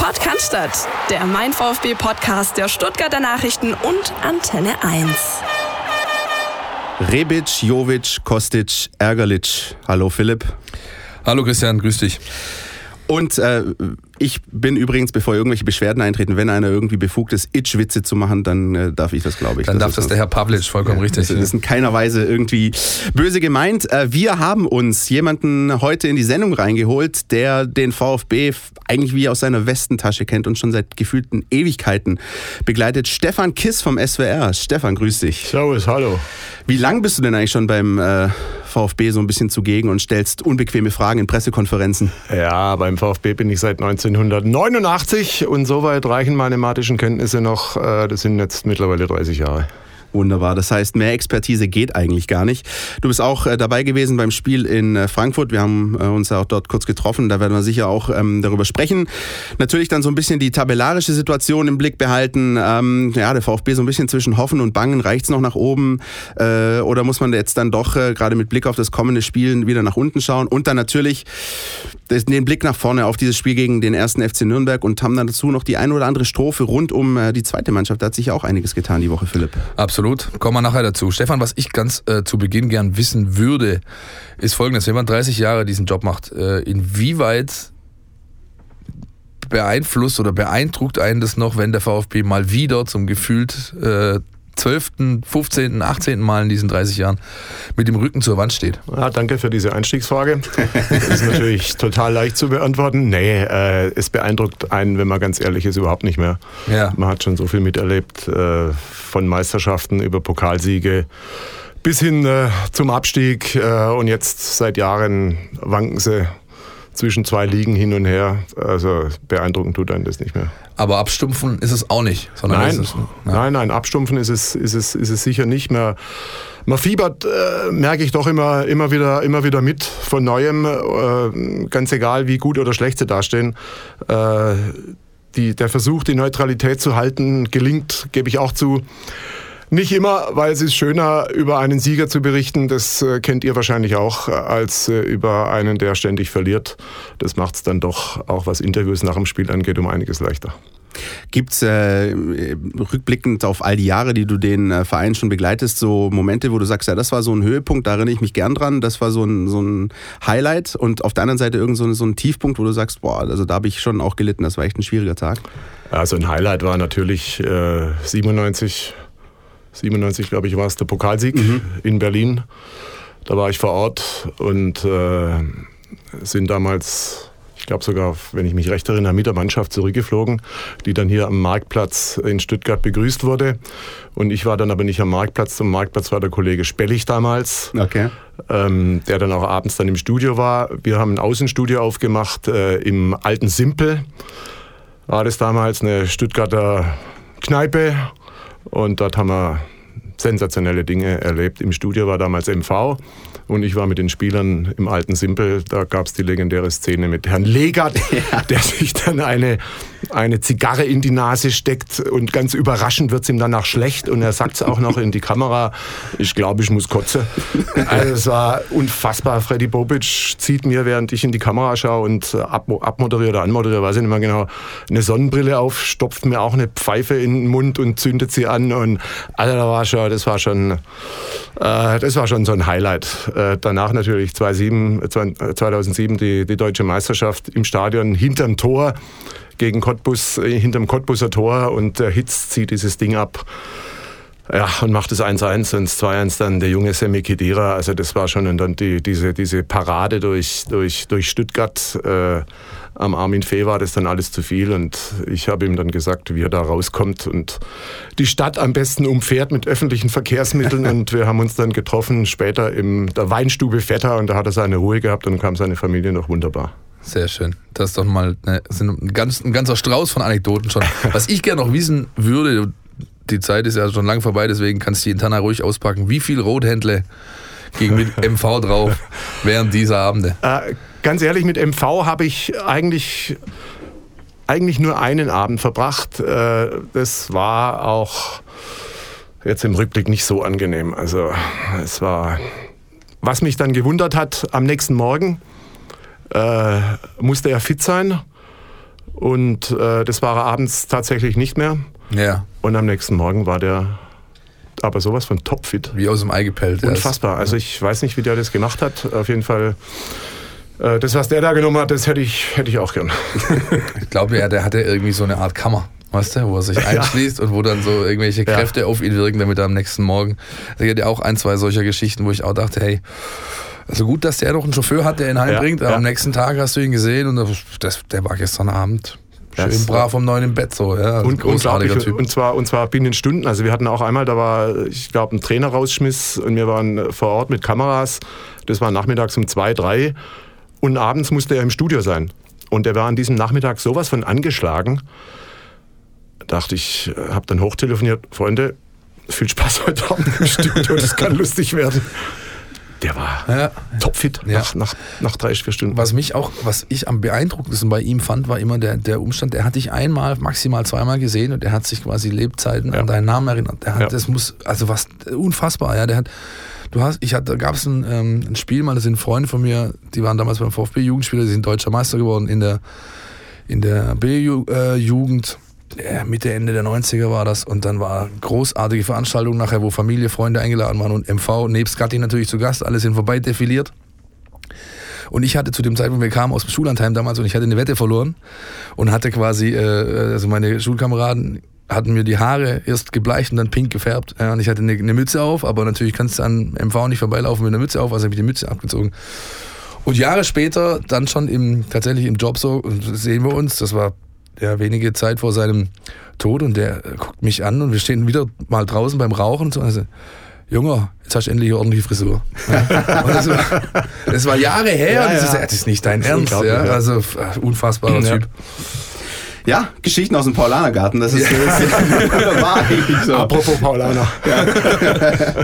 Podcast, der Mein VfB Podcast der Stuttgarter Nachrichten und Antenne 1. Rebic, Jovic, Kostic, Ärgerlich. Hallo Philipp. Hallo Christian, grüß dich. Und äh, ich bin übrigens, bevor irgendwelche Beschwerden eintreten, wenn einer irgendwie befugt ist, Itch-Witze zu machen, dann äh, darf ich das, glaube ich. Dann das darf das der Herr Pavlic, vollkommen ja, richtig. Das ist in keiner Weise irgendwie böse gemeint. Äh, wir haben uns jemanden heute in die Sendung reingeholt, der den VfB eigentlich wie aus seiner Westentasche kennt und schon seit gefühlten Ewigkeiten begleitet. Stefan Kiss vom SWR. Stefan, grüß dich. Servus, hallo. Wie lang bist du denn eigentlich schon beim äh, VfB so ein bisschen zugegen und stellst unbequeme Fragen in Pressekonferenzen? Ja, beim VfB bin ich seit 1989 und soweit reichen meine mathematischen Kenntnisse noch. Äh, das sind jetzt mittlerweile 30 Jahre. Wunderbar. Das heißt, mehr Expertise geht eigentlich gar nicht. Du bist auch äh, dabei gewesen beim Spiel in äh, Frankfurt. Wir haben äh, uns ja auch dort kurz getroffen. Da werden wir sicher auch ähm, darüber sprechen. Natürlich dann so ein bisschen die tabellarische Situation im Blick behalten. Ähm, ja, der VfB so ein bisschen zwischen Hoffen und Bangen. Reicht es noch nach oben? Äh, oder muss man jetzt dann doch äh, gerade mit Blick auf das kommende Spiel wieder nach unten schauen? Und dann natürlich den Blick nach vorne auf dieses Spiel gegen den ersten FC Nürnberg und haben dann dazu noch die ein oder andere Strophe rund um äh, die zweite Mannschaft. Da hat sich auch einiges getan die Woche, Philipp. Absolut. Kommen wir nachher dazu. Stefan, was ich ganz äh, zu Beginn gern wissen würde, ist folgendes. Wenn man 30 Jahre diesen Job macht, äh, inwieweit beeinflusst oder beeindruckt einen das noch, wenn der VfB mal wieder zum gefühlt äh, 12., 15., 18. Mal in diesen 30 Jahren mit dem Rücken zur Wand steht? Ja, danke für diese Einstiegsfrage. Das ist natürlich total leicht zu beantworten. Nee, äh, es beeindruckt einen, wenn man ganz ehrlich ist, überhaupt nicht mehr. Ja. Man hat schon so viel miterlebt, äh, von Meisterschaften über Pokalsiege bis hin äh, zum Abstieg. Äh, und jetzt seit Jahren wanken sie zwischen zwei Ligen hin und her. Also beeindruckend tut einen das nicht mehr. Aber abstumpfen ist es auch nicht. Nein, es, ja. nein, nein, abstumpfen ist es, ist es, ist es sicher nicht mehr. Man fiebert, äh, merke ich doch immer, immer, wieder, immer wieder mit von Neuem, äh, ganz egal wie gut oder schlecht sie dastehen. Äh, die, der Versuch, die Neutralität zu halten, gelingt, gebe ich auch zu. Nicht immer, weil es ist schöner, über einen Sieger zu berichten, das äh, kennt ihr wahrscheinlich auch, äh, als äh, über einen, der ständig verliert. Das macht es dann doch, auch was Interviews nach dem Spiel angeht, um einiges leichter. Gibt es äh, rückblickend auf all die Jahre, die du den äh, Verein schon begleitest, so Momente, wo du sagst, ja, das war so ein Höhepunkt, da erinnere ich mich gern dran, das war so ein, so ein Highlight und auf der anderen Seite irgend so, so ein Tiefpunkt, wo du sagst, boah, also da habe ich schon auch gelitten, das war echt ein schwieriger Tag? Also ein Highlight war natürlich äh, 97 97, glaube ich, war es der Pokalsieg mhm. in Berlin. Da war ich vor Ort und äh, sind damals, ich glaube sogar, wenn ich mich recht erinnere, mit der Mannschaft zurückgeflogen, die dann hier am Marktplatz in Stuttgart begrüßt wurde. Und ich war dann aber nicht am Marktplatz. Am Marktplatz war der Kollege Spellig damals, okay. ähm, der dann auch abends dann im Studio war. Wir haben ein Außenstudio aufgemacht äh, im alten Simpel. War das damals eine Stuttgarter Kneipe und dort haben wir sensationelle Dinge erlebt. Im Studio war damals MV und ich war mit den Spielern im alten Simpel. Da gab es die legendäre Szene mit Herrn Legert, ja. der sich dann eine, eine Zigarre in die Nase steckt und ganz überraschend wird es ihm danach schlecht und er sagt es auch noch in die Kamera, ich glaube, ich muss kotzen. Also es war unfassbar. Freddy Bobic zieht mir, während ich in die Kamera schaue und abmoderiere oder anmoderiere, weiß ich nicht mehr genau, eine Sonnenbrille auf, stopft mir auch eine Pfeife in den Mund und zündet sie an und also da war schon, das war schon, äh, das war schon so ein Highlight äh, danach natürlich 2007, 2007 die, die deutsche Meisterschaft im Stadion hinterm Tor gegen Cottbus, äh, hinterm Cottbuser Tor und der Hitz zieht dieses Ding ab. Ja, und macht es 1-1 und 2-1 dann der junge Semi Khedira. Also das war schon und dann die, diese, diese Parade durch, durch, durch Stuttgart. Äh, am Armin Fee war das dann alles zu viel und ich habe ihm dann gesagt, wie er da rauskommt und die Stadt am besten umfährt mit öffentlichen Verkehrsmitteln und wir haben uns dann getroffen später in der Weinstube Vetter und da hat er seine Ruhe gehabt und kam seine Familie noch wunderbar. Sehr schön. Das ist doch mal eine, ein, ganz, ein ganzer Strauß von Anekdoten schon. Was ich gerne noch wissen würde, die Zeit ist ja schon lang vorbei, deswegen kannst du die Intana ruhig auspacken. Wie viel Rothändle gegen mit MV drauf während dieser Abende? Äh, ganz ehrlich, mit MV habe ich eigentlich, eigentlich nur einen Abend verbracht. Äh, das war auch jetzt im Rückblick nicht so angenehm. Also es war, was mich dann gewundert hat, am nächsten Morgen äh, musste er fit sein. Und äh, das war er abends tatsächlich nicht mehr. Ja, Und am nächsten Morgen war der aber sowas von topfit. wie aus dem Ei gepellt. Unfassbar. Also ich weiß nicht, wie der das gemacht hat. Auf jeden Fall, das, was der da genommen hat, das hätte ich, hätte ich auch gern. Ich glaube, ja, der hatte irgendwie so eine Art Kammer, weißt du, wo er sich einschließt und wo dann so irgendwelche Ja. Kräfte auf ihn wirken, damit er am nächsten Morgen. Da gibt ja auch ein, zwei solcher Geschichten, wo ich auch dachte, hey, also gut, dass der noch einen Chauffeur hat, der ihn heimbringt, Ja, aber ja. am nächsten Tag hast du ihn gesehen und das, der war gestern Abend schön Das brav um neun im Bett so, ja. Also Und, großartiger unglaublich. Typ. und zwar und zwar binnen Stunden. Also wir hatten auch einmal, da war, ich glaube, ein Trainer rausschmiss und wir waren vor Ort mit Kameras. Das war nachmittags um zwei, drei und abends musste er im Studio sein. Und er war an diesem Nachmittag sowas von angeschlagen. Dachte ich, habe dann hochtelefoniert, Freunde, viel Spaß heute Abend im Studio, das kann lustig werden. Der war Ja. topfit Ja. nach, nach, nach drei, vier Stunden. Was mich auch, was ich am beeindruckendsten bei ihm fand, war immer der, der Umstand, er hat dich einmal, maximal zweimal gesehen und er hat sich quasi Lebzeiten Ja. an deinen Namen erinnert. Der hat, Ja. das muss, also was, unfassbar, ja, der hat, du hast, ich hatte, da gab es ein, ähm, ein Spiel mal, das sind Freunde von mir, die waren damals beim VfB-Jugendspieler, die sind deutscher Meister geworden in der, in der B-Jugend. Mitte, Ende der 90er war das und dann war großartige Veranstaltung nachher, wo Familie, Freunde eingeladen waren und MV nebst Gatti natürlich zu Gast, alle sind vorbei defiliert. Und ich hatte zu dem Zeitpunkt, wir kamen aus dem Schullandheim damals und ich hatte eine Wette verloren und hatte quasi, äh, also meine Schulkameraden hatten mir die Haare erst gebleicht und dann pink gefärbt. Ja, und ich hatte eine, eine Mütze auf, aber natürlich kannst du an MV nicht vorbeilaufen mit einer Mütze auf, also habe ich die Mütze abgezogen. Und Jahre später, dann schon im, tatsächlich im Job so, sehen wir uns, das war ja wenige Zeit vor seinem Tod und der guckt mich an und wir stehen wieder mal draußen beim Rauchen und so. Also, Junge, jetzt hast du endlich eine ordentliche Frisur. Ja. Und das, war, das war Jahre her Ja, und das, ja. ist, das ist nicht dein Das ist Ernst. Ja? ja. Also äh, unfassbarer Ja. Typ. Ja, Geschichten aus dem Paulanergarten, das ist, das ist wunderbar eigentlich so. Apropos Paulaner.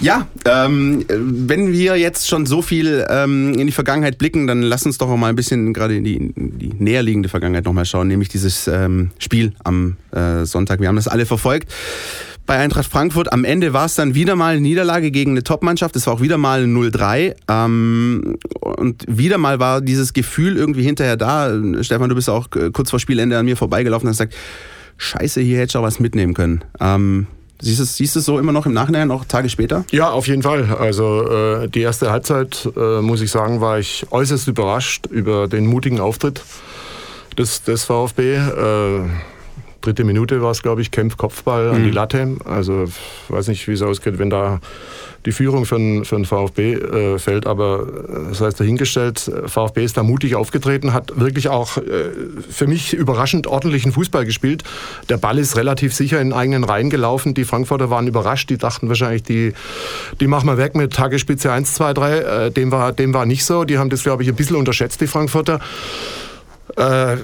Ja, ähm, wenn wir jetzt schon so viel ähm, in die Vergangenheit blicken, dann lass uns doch auch mal ein bisschen gerade in die, in die näherliegende Vergangenheit nochmal schauen, nämlich dieses ähm, Spiel am äh, Sonntag. Wir haben das alle verfolgt. Bei Eintracht Frankfurt am Ende war es dann wieder mal eine Niederlage gegen eine Topmannschaft. Es war auch wieder mal ein 0-3. Ähm, und wieder mal war dieses Gefühl irgendwie hinterher da. Stefan, du bist auch äh, kurz vor Spielende an mir vorbeigelaufen und hast gesagt, Scheiße, hier hätte ich auch was mitnehmen können. Ähm, siehst du siehst du es so immer noch im Nachhinein, auch Tage später? Ja, auf jeden Fall. Also äh, die erste Halbzeit, äh, muss ich sagen, war ich äußerst überrascht über den mutigen Auftritt des, des VfB. Äh, dritte Minute war es, glaube ich, Kämpf Kopfball an die Latte. Also ich weiß nicht, wie es ausgeht, wenn da die Führung für den, für den VfB äh, fällt, aber äh, das heißt dahingestellt, VfB ist da mutig aufgetreten, hat wirklich auch äh, für mich überraschend ordentlichen Fußball gespielt. Der Ball ist relativ sicher in eigenen Reihen gelaufen. Die Frankfurter waren überrascht, die dachten wahrscheinlich, die, die machen wir weg mit Tagesspitze 1, 2, 3. Äh, dem, war, dem war nicht so. Die haben das, glaube ich, ein bisschen unterschätzt, die Frankfurter. Äh,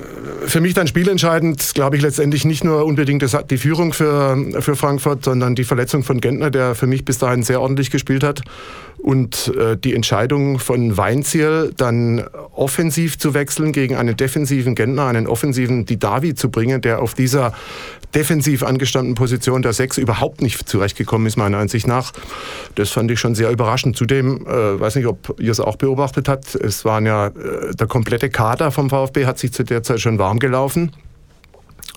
für mich dann spielentscheidend, glaube ich, letztendlich nicht nur unbedingt die Führung für, für Frankfurt, sondern die Verletzung von Gentner, der für mich bis dahin sehr ordentlich gespielt hat. Und äh, die Entscheidung von Weinziel, dann offensiv zu wechseln gegen einen defensiven Gentner, einen offensiven Didavi zu bringen, der auf dieser defensiv angestandenen Position der Sechs überhaupt nicht zurechtgekommen ist, meiner Ansicht nach. Das fand ich schon sehr überraschend. Zudem, äh, weiß nicht, ob ihr es auch beobachtet habt, es waren ja, äh, der komplette Kader vom VfB hat sich zu der Zeit schon warm gelaufen.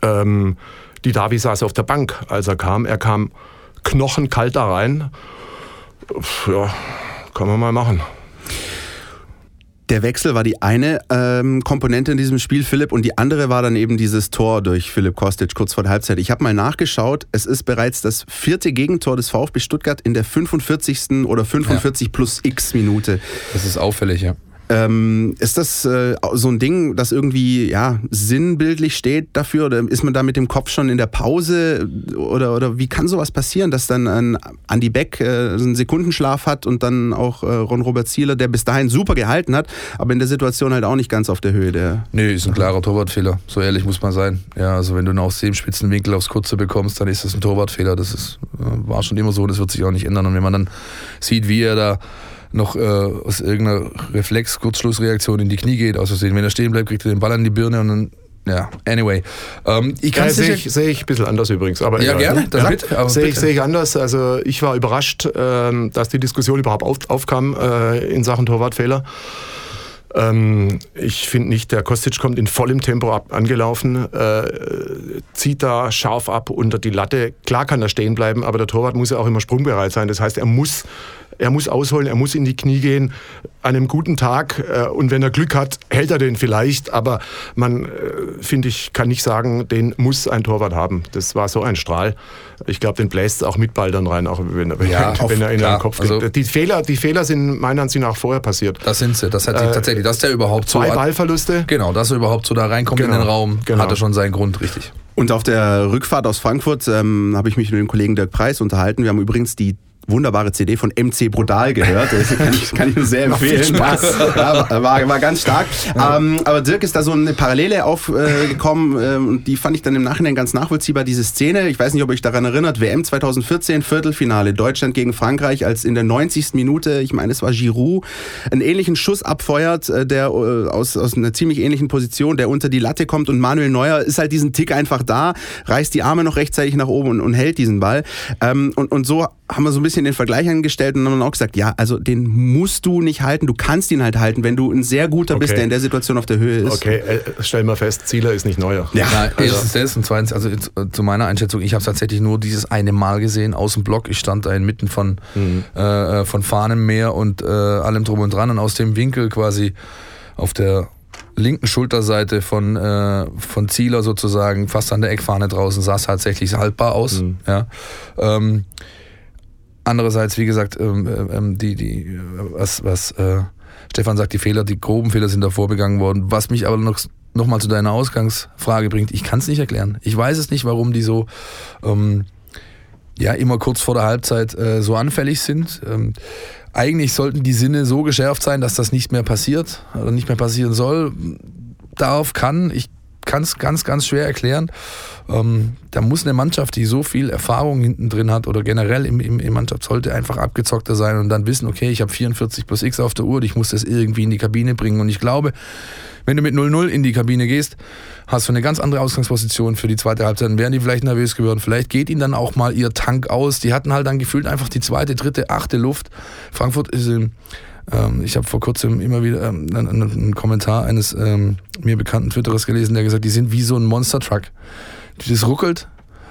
Ähm, die saß auf der Bank, als er kam. Er kam knochenkalt da rein. Ja, kann man mal machen. Der Wechsel war die eine ähm, Komponente in diesem Spiel, Philipp, und die andere war dann eben dieses Tor durch Philipp Kostic kurz vor der Halbzeit. Ich habe mal nachgeschaut, es ist bereits das vierte Gegentor des VfB Stuttgart in der 45. oder 45 plus X Minute. Das ist auffällig, ja. Ähm, ist das äh, so ein Ding, das irgendwie ja, sinnbildlich steht dafür? Oder ist man da mit dem Kopf schon in der Pause? Oder, oder wie kann sowas passieren, dass dann ein Andy Beck äh, einen Sekundenschlaf hat und dann auch äh, Ron-Robert Zieler, der bis dahin super gehalten hat, aber in der Situation halt auch nicht ganz auf der Höhe der. Nee, ist ein klarer Torwartfehler. So ehrlich muss man sein. Ja, also wenn du noch aus dem spitzen Winkel aufs Kurze bekommst, dann ist das ein Torwartfehler. Das ist, äh, war schon immer so, das wird sich auch nicht ändern. Und wenn man dann sieht, wie er da noch äh, aus irgendeiner Reflex-Kurzschlussreaktion in die Knie geht, aus Versehen. Wenn er stehen bleibt, kriegt er den Ball an die Birne und dann, ja, anyway. Ähm, ich kann Ja, sehe ich, sehe ich ein bisschen anders übrigens. Aber Ja, egal. gerne, dann bitte, aber sehe ich, sehe ich anders. Also ich war überrascht, ähm, dass die Diskussion überhaupt auf, aufkam äh, in Sachen Torwartfehler. Ähm, ich finde nicht, der Kostic kommt in vollem Tempo ab, angelaufen, äh, zieht da scharf ab unter die Latte. Klar kann er stehen bleiben, aber der Torwart muss ja auch immer sprungbereit sein. Das heißt, er muss er muss ausholen, er muss in die Knie gehen an einem guten Tag äh, und wenn er Glück hat, hält er den vielleicht, aber man, äh, finde ich, kann nicht sagen, den muss ein Torwart haben. Das war so ein Strahl. Ich glaube, den bläst auch mit Ball dann rein, auch wenn, ja, wenn, wenn er in klar, den Kopf geht. Also die, Fehler, die Fehler sind meiner Ansicht nach vorher passiert. Das sind sie, das hat sich äh, tatsächlich, dass der überhaupt zwei so... Zwei Ballverluste. Genau, dass er überhaupt so da reinkommt genau, in den Raum, genau. hatte schon seinen Grund, richtig. Und auf der Rückfahrt aus Frankfurt ähm, habe ich mich mit dem Kollegen Dirk Preis unterhalten. Wir haben übrigens die wunderbare CD von MC Brutal gehört. Das kann ich, kann ich nur sehr empfehlen. Spaß. Ja, war, war ganz stark. Ähm, aber Dirk ist da so eine Parallele aufgekommen äh, und die fand ich dann im Nachhinein ganz nachvollziehbar. Diese Szene, ich weiß nicht, ob ihr euch daran erinnert, WM 2014, Viertelfinale, Deutschland gegen Frankreich, als in der 90. Minute, ich meine, es war Giroud, einen ähnlichen Schuss abfeuert, äh, der äh, aus, aus einer ziemlich ähnlichen Position, der unter die Latte kommt und Manuel Neuer ist halt diesen Tick einfach da, reißt die Arme noch rechtzeitig nach oben und, und hält diesen Ball. Ähm, und, und so haben wir so ein bisschen den Vergleich angestellt und haben auch gesagt, ja, also den musst du nicht halten, du kannst ihn halt halten, wenn du ein sehr guter okay. bist, der in der Situation auf der Höhe ist. Okay, äh, stell mal fest, Zieler ist nicht neuer. Ja, Nein, also. erstens und zweitens, also zu meiner Einschätzung, ich habe tatsächlich nur dieses eine Mal gesehen aus dem Block. Ich stand da inmitten von, mhm. äh, von Fahnenmeer und äh, allem drum und dran und aus dem Winkel quasi auf der linken Schulterseite von, äh, von Zieler sozusagen, fast an der Eckfahne draußen, sah es tatsächlich haltbar aus. Mhm. Ja. Ähm, Andererseits, wie gesagt, ähm, äh, ähm, die, die, äh, was, was äh, Stefan sagt, die Fehler, die groben Fehler sind davor begangen worden. Was mich aber noch, noch mal zu deiner Ausgangsfrage bringt, ich kann es nicht erklären. Ich weiß es nicht, warum die so ähm, ja immer kurz vor der Halbzeit äh, so anfällig sind. Ähm, eigentlich sollten die Sinne so geschärft sein, dass das nicht mehr passiert oder nicht mehr passieren soll. Darauf kann, ich kann es ganz, ganz schwer erklären. Ähm, da muss eine Mannschaft, die so viel Erfahrung hinten drin hat oder generell im, im, im Mannschaft, sollte einfach abgezockter sein und dann wissen, okay, ich habe 44 plus X auf der Uhr, ich muss das irgendwie in die Kabine bringen. Und ich glaube, wenn du mit 0-0 in die Kabine gehst, hast du eine ganz andere Ausgangsposition für die zweite Halbzeit. Dann wären die vielleicht nervös geworden. Vielleicht geht ihnen dann auch mal ihr Tank aus. Die hatten halt dann gefühlt einfach die zweite, dritte, achte Luft. Frankfurt ist im ähm, ich habe vor kurzem immer wieder ähm, einen, einen, Kommentar eines ähm, mir bekannten Twitterers gelesen, der gesagt, die sind wie so ein Monster-Truck. Das ruckelt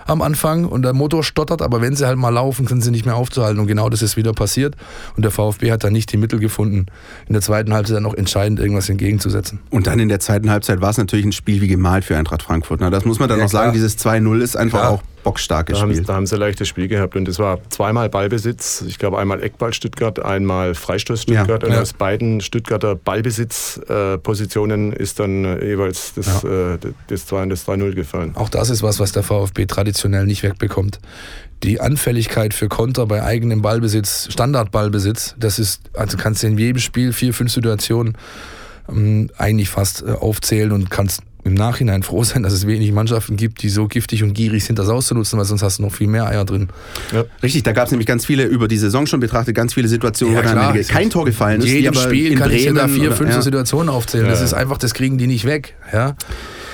am Anfang und der Motor stottert, aber wenn sie halt mal laufen, sind sie nicht mehr aufzuhalten. Und genau das ist wieder passiert. Und der VfB hat dann nicht die Mittel gefunden, in der zweiten Halbzeit dann noch entscheidend irgendwas entgegenzusetzen. Und dann in der zweiten Halbzeit war es natürlich ein Spiel wie gemalt für Eintracht Frankfurt. Das muss man dann ja, noch sagen, dieses 2-0 ist einfach klar. auch bockstarkes da Spiel. Haben, da haben sie leichtes Spiel gehabt und es war zweimal Ballbesitz. Ich glaube einmal Eckball Stuttgart, einmal Freistoß Stuttgart. Ja, und ja. aus beiden Stuttgarter Ballbesitzpositionen äh, ist dann äh, jeweils das, ja. äh, das 2 und das 3-0 gefallen. Auch das ist was, was der VfB traditionell nicht wegbekommt. Die Anfälligkeit für Konter bei eigenem Ballbesitz, Standardballbesitz, das ist, also kannst du in jedem Spiel vier, fünf Situationen ähm, eigentlich fast äh, aufzählen und kannst im Nachhinein froh sein, dass es wenig Mannschaften gibt, die so giftig und gierig sind, das auszunutzen, weil sonst hast du noch viel mehr Eier drin. Ja. Richtig, da gab es nämlich ganz viele, über die Saison schon betrachtet, ganz viele Situationen, ja, wo dann kein Tor gefallen ist. In jedem Spiel kann Bremen ich da vier, fünf ja. Situationen aufzählen. Das ist einfach, das kriegen die nicht weg. Ja.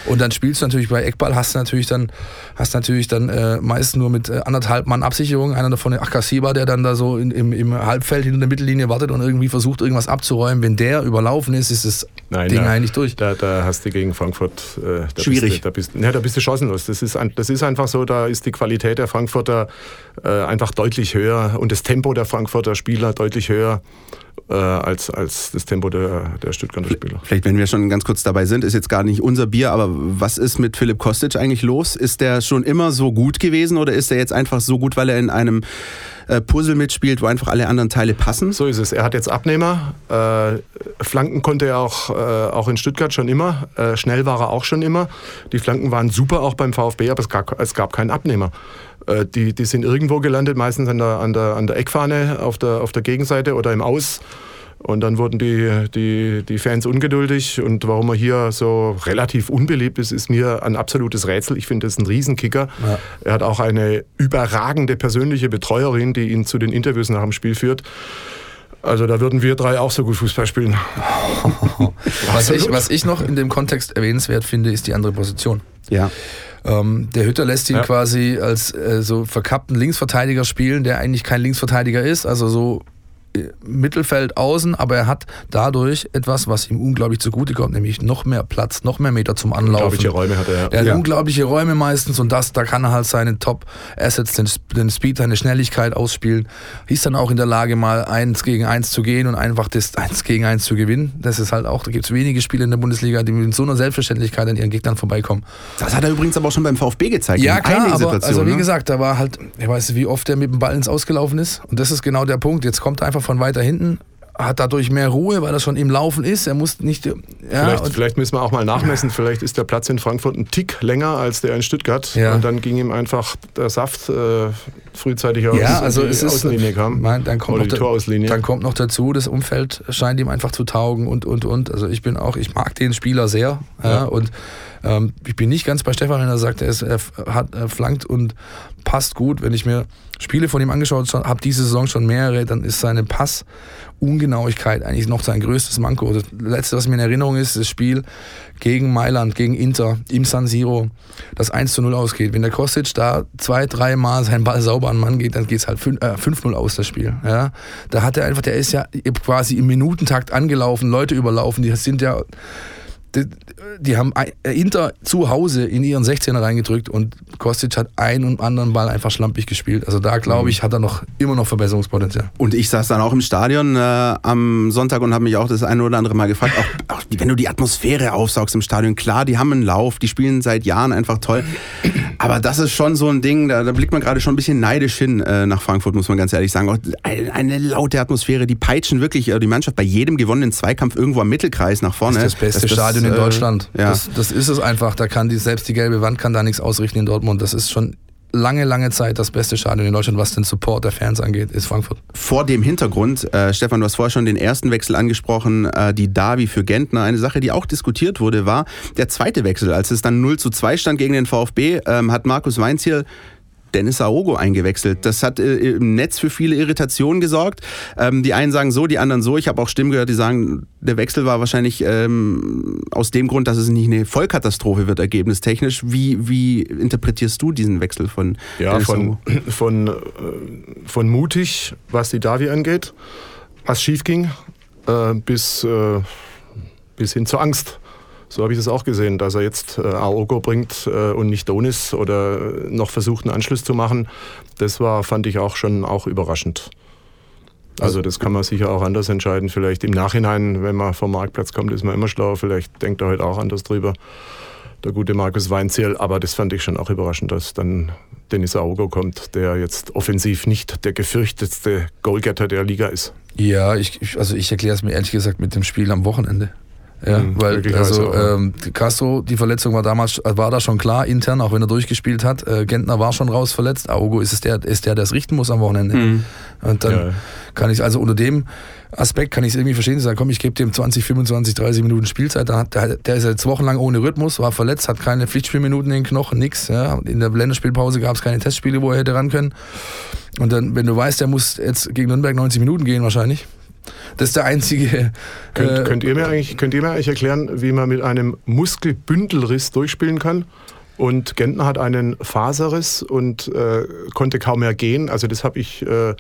Und dann spielst du natürlich bei Eckball, hast natürlich dann, hast natürlich dann äh, meist nur mit äh, anderthalb Mann Absicherung, einer davon der Akasiba, der dann da so in, im, im Halbfeld hinter der Mittellinie wartet und irgendwie versucht, irgendwas abzuräumen. Wenn der überlaufen ist, ist das Nein, Ding da, eigentlich durch. Da, da hast du gegen Frankfurt äh, Schwierig. Bist du, da, bist, ja, da bist du chancenlos. Das ist, das ist einfach so, da ist die Qualität der Frankfurter äh, einfach deutlich höher und das Tempo der Frankfurter Spieler deutlich höher äh, als, als das Tempo der, der Stuttgarter Spieler. Vielleicht, wenn wir schon ganz kurz dabei sind, ist jetzt gar nicht unser Bier, aber was ist mit Philipp Kostic eigentlich los? Ist der schon immer so gut gewesen oder ist er jetzt einfach so gut, weil er in einem äh, Puzzle mitspielt, wo einfach alle anderen Teile passen? So ist es. Er hat jetzt Abnehmer. Äh, Flanken konnte er auch, äh, auch in Stuttgart schon immer. Äh, schnell war er auch schon immer. Die Flanken waren super auch beim VfB, aber es gab, es gab keinen Abnehmer. Äh, die, die sind irgendwo gelandet, meistens an der, an der, an der Eckfahne auf der, auf der Gegenseite oder im Aus. Und dann wurden die, die, die Fans ungeduldig. Und warum er hier so relativ unbeliebt ist, ist mir ein absolutes Rätsel. Ich finde, das ist ein Riesenkicker. Ja. Er hat auch eine überragende persönliche Betreuerin, die ihn zu den Interviews nach dem Spiel führt. Also da würden wir drei auch so gut Fußball spielen. was, ich, was ich noch in dem Kontext erwähnenswert finde, ist die andere Position. Ja. Ähm, der Hütter lässt ihn ja. quasi als äh, so verkappten Linksverteidiger spielen, der eigentlich kein Linksverteidiger ist, also so Mittelfeld außen, aber er hat dadurch etwas, was ihm unglaublich zugutekommt, nämlich noch mehr Platz, noch mehr Meter zum Anlaufen. Unglaubliche Räume hat er, ja. Er hat Ja. unglaubliche Räume meistens und das, da kann er halt seine Top-Assets, den, den Speed, seine Schnelligkeit ausspielen. Ist dann auch in der Lage, mal eins gegen eins zu gehen und einfach das eins gegen eins zu gewinnen. Das ist halt auch, da gibt es wenige Spiele in der Bundesliga, die mit so einer Selbstverständlichkeit an ihren Gegnern vorbeikommen. Das hat er übrigens aber auch schon beim VfB gezeigt. Ja, klar, aber also wie ne? gesagt, da war halt, ich weiß nicht, wie oft er mit dem Ball ins Ausgelaufen ist. Und das ist genau der Punkt. Jetzt kommt er einfach von weiter hinten, hat dadurch mehr Ruhe, weil er schon im Laufen ist. Er muss nicht. Ja, Vielleicht, vielleicht müssen wir auch mal nachmessen. Vielleicht ist der Platz in Frankfurt ein Tick länger als der in Stuttgart. Ja. Und dann ging ihm einfach der Saft äh, frühzeitig aus ja, also die es ist. Außenlinie kam. Mein, dann, kommt noch Torauslinie. dann kommt noch dazu, das Umfeld scheint ihm einfach zu taugen und und und. Also ich bin auch, ich mag den Spieler sehr. Ja. und ähm, ich bin nicht ganz bei Stefan, wenn er sagt, er, ist, er hat er flankt und passt gut. Wenn ich mir Spiele von ihm angeschaut habe, diese Saison schon mehrere, dann ist seine Passungenauigkeit eigentlich noch sein größtes Manko. Das letzte, was mir in Erinnerung ist, das Spiel gegen Mailand, gegen Inter im San Siro, das 1 zu 0 ausgeht. Wenn der Kostic da zwei, drei Mal seinen Ball sauber an den Mann geht, dann geht es halt 5 äh, 5-0 aus, das Spiel. Ja? Da hat er einfach, der ist ja quasi im Minutentakt angelaufen, Leute überlaufen, die sind ja die, haben äh, Inter zu Hause in ihren 16er reingedrückt und Kostic hat einen und anderen Ball einfach schlampig gespielt. Also da glaube ich, hat er noch immer noch Verbesserungspotenzial. Und ich saß dann auch im Stadion äh, am Sonntag und habe mich auch das eine oder andere Mal gefragt, auch, auch wenn du die Atmosphäre aufsaugst im Stadion, klar, die haben einen Lauf, die spielen seit Jahren einfach toll. Aber das ist schon so ein Ding, da, da blickt man gerade schon ein bisschen neidisch hin äh, nach Frankfurt, muss man ganz ehrlich sagen. Auch eine, eine laute Atmosphäre, die peitschen wirklich äh, die Mannschaft bei jedem gewonnenen Zweikampf irgendwo am Mittelkreis nach vorne. Das ist das beste Stadion in äh, Deutschland. Ja. Das, das ist es einfach. Da kann die, selbst die gelbe Wand kann da nichts ausrichten in Dortmund. Das ist schon lange, lange Zeit das beste Stadion in Deutschland, was den Support der Fans angeht, ist Frankfurt. Vor dem Hintergrund, äh, Stefan, du hast vorher schon den ersten Wechsel angesprochen, äh, die Davi für Gentner. Eine Sache, die auch diskutiert wurde, war der zweite Wechsel. Als es dann 0 zu 2 stand gegen den VfB, ähm, hat Markus Weinz hier Dennis Aogo eingewechselt. Das hat äh, im Netz für viele Irritationen gesorgt. Ähm, die einen sagen so, die anderen so. Ich habe auch Stimmen gehört, die sagen, der Wechsel war wahrscheinlich ähm, aus dem Grund, dass es nicht eine Vollkatastrophe wird, ergebnistechnisch. Wie, wie interpretierst du diesen Wechsel von Ja, Dennis von, Aogo? von, äh, von mutig, was die Davi angeht, was schief ging, äh, bis, äh, bis hin zur Angst. So habe ich das auch gesehen, dass er jetzt äh, Aogo bringt äh, und nicht Donis oder noch versucht, einen Anschluss zu machen. Das war, fand ich auch schon auch überraschend. Also das kann man sicher auch anders entscheiden. Vielleicht im Nachhinein, wenn man vom Marktplatz kommt, ist man immer schlauer. Vielleicht denkt er heute auch anders drüber der gute Markus Weinzierl, aber das fand ich schon auch überraschend, dass dann Dennis Aogo kommt, der jetzt offensiv nicht der gefürchtetste Goalgetter der Liga ist. Ja, ich- also ich erkläre es mir ehrlich gesagt mit dem Spiel am Wochenende. Ja, Mhm, weil also ähm, Castro, die Verletzung war damals, war da schon klar intern, auch wenn er durchgespielt hat. Äh, Gentner war schon raus verletzt. Aogo ist es der, ist der, der es richten muss am Wochenende. Und dann Ja. kann ich also unter dem Aspekt kann ich es irgendwie verstehen. Sagen, komm, ich gebe dem 20, 25, 30 Minuten Spielzeit. Da hat, der, der ist jetzt wochenlang ohne Rhythmus, war verletzt, hat keine Pflichtspielminuten in den Knochen, nix. Ja. In der Länderspielpause gab es keine Testspiele, wo er hätte ran können. Und dann, wenn du weißt, der muss jetzt gegen Nürnberg 90 Minuten gehen wahrscheinlich. Das ist der einzige. Könnt, äh, könnt, ihr mir eigentlich, könnt ihr mir eigentlich erklären, wie man mit einem Muskelbündelriss durchspielen kann? Und Gentner hat einen Faserriss und äh, konnte kaum mehr gehen. Also das habe ich, äh,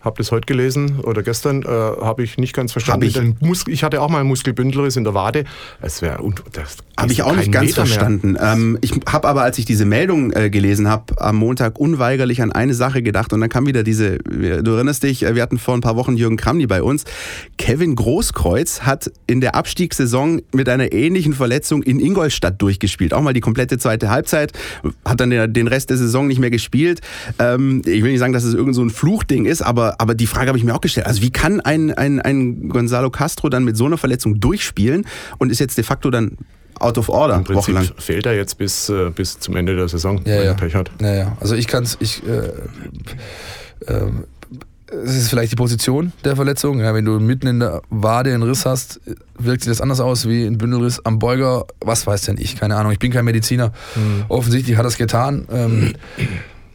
habe das heute gelesen oder gestern, äh, habe ich nicht ganz verstanden. Ich- ich hatte auch mal einen Muskelbündelriss in der Wade. Es wäre Habe ich auch nicht ganz verstanden. Ähm, ich habe aber, als ich diese Meldung äh, gelesen habe, am Montag unweigerlich an eine Sache gedacht und dann kam wieder diese, du erinnerst dich, äh, wir hatten vor ein paar Wochen Jürgen Kramny bei uns. Kevin Großkreuz hat in der Abstiegssaison mit einer ähnlichen Verletzung in Ingolstadt durchgespielt. Auch mal die komplette zweite Halbzeit, hat dann den Rest der Saison nicht mehr gespielt. Ähm, ich will nicht sagen, dass es irgend so ein Fluchding ist, aber, aber die Frage habe ich mir auch gestellt. Also wie kann ein, ein, ein Gonzalo Castro dann mit so einer Verletzung durchspielen und ist jetzt de facto dann out of order Im Prinzip wochenlang? fehlt er jetzt bis, äh, bis zum Ende der Saison, Ja, wenn ja. er Pech hat. Ja, ja. Also ich kann es, ich, äh, es ist vielleicht die Position der Verletzung. Ja, wenn du mitten in der Wade einen Riss hast, wirkt sich das anders aus wie ein Bündelriss am Beuger. Was weiß denn ich? Keine Ahnung. Ich bin kein Mediziner. Offensichtlich hat er es getan. Ähm,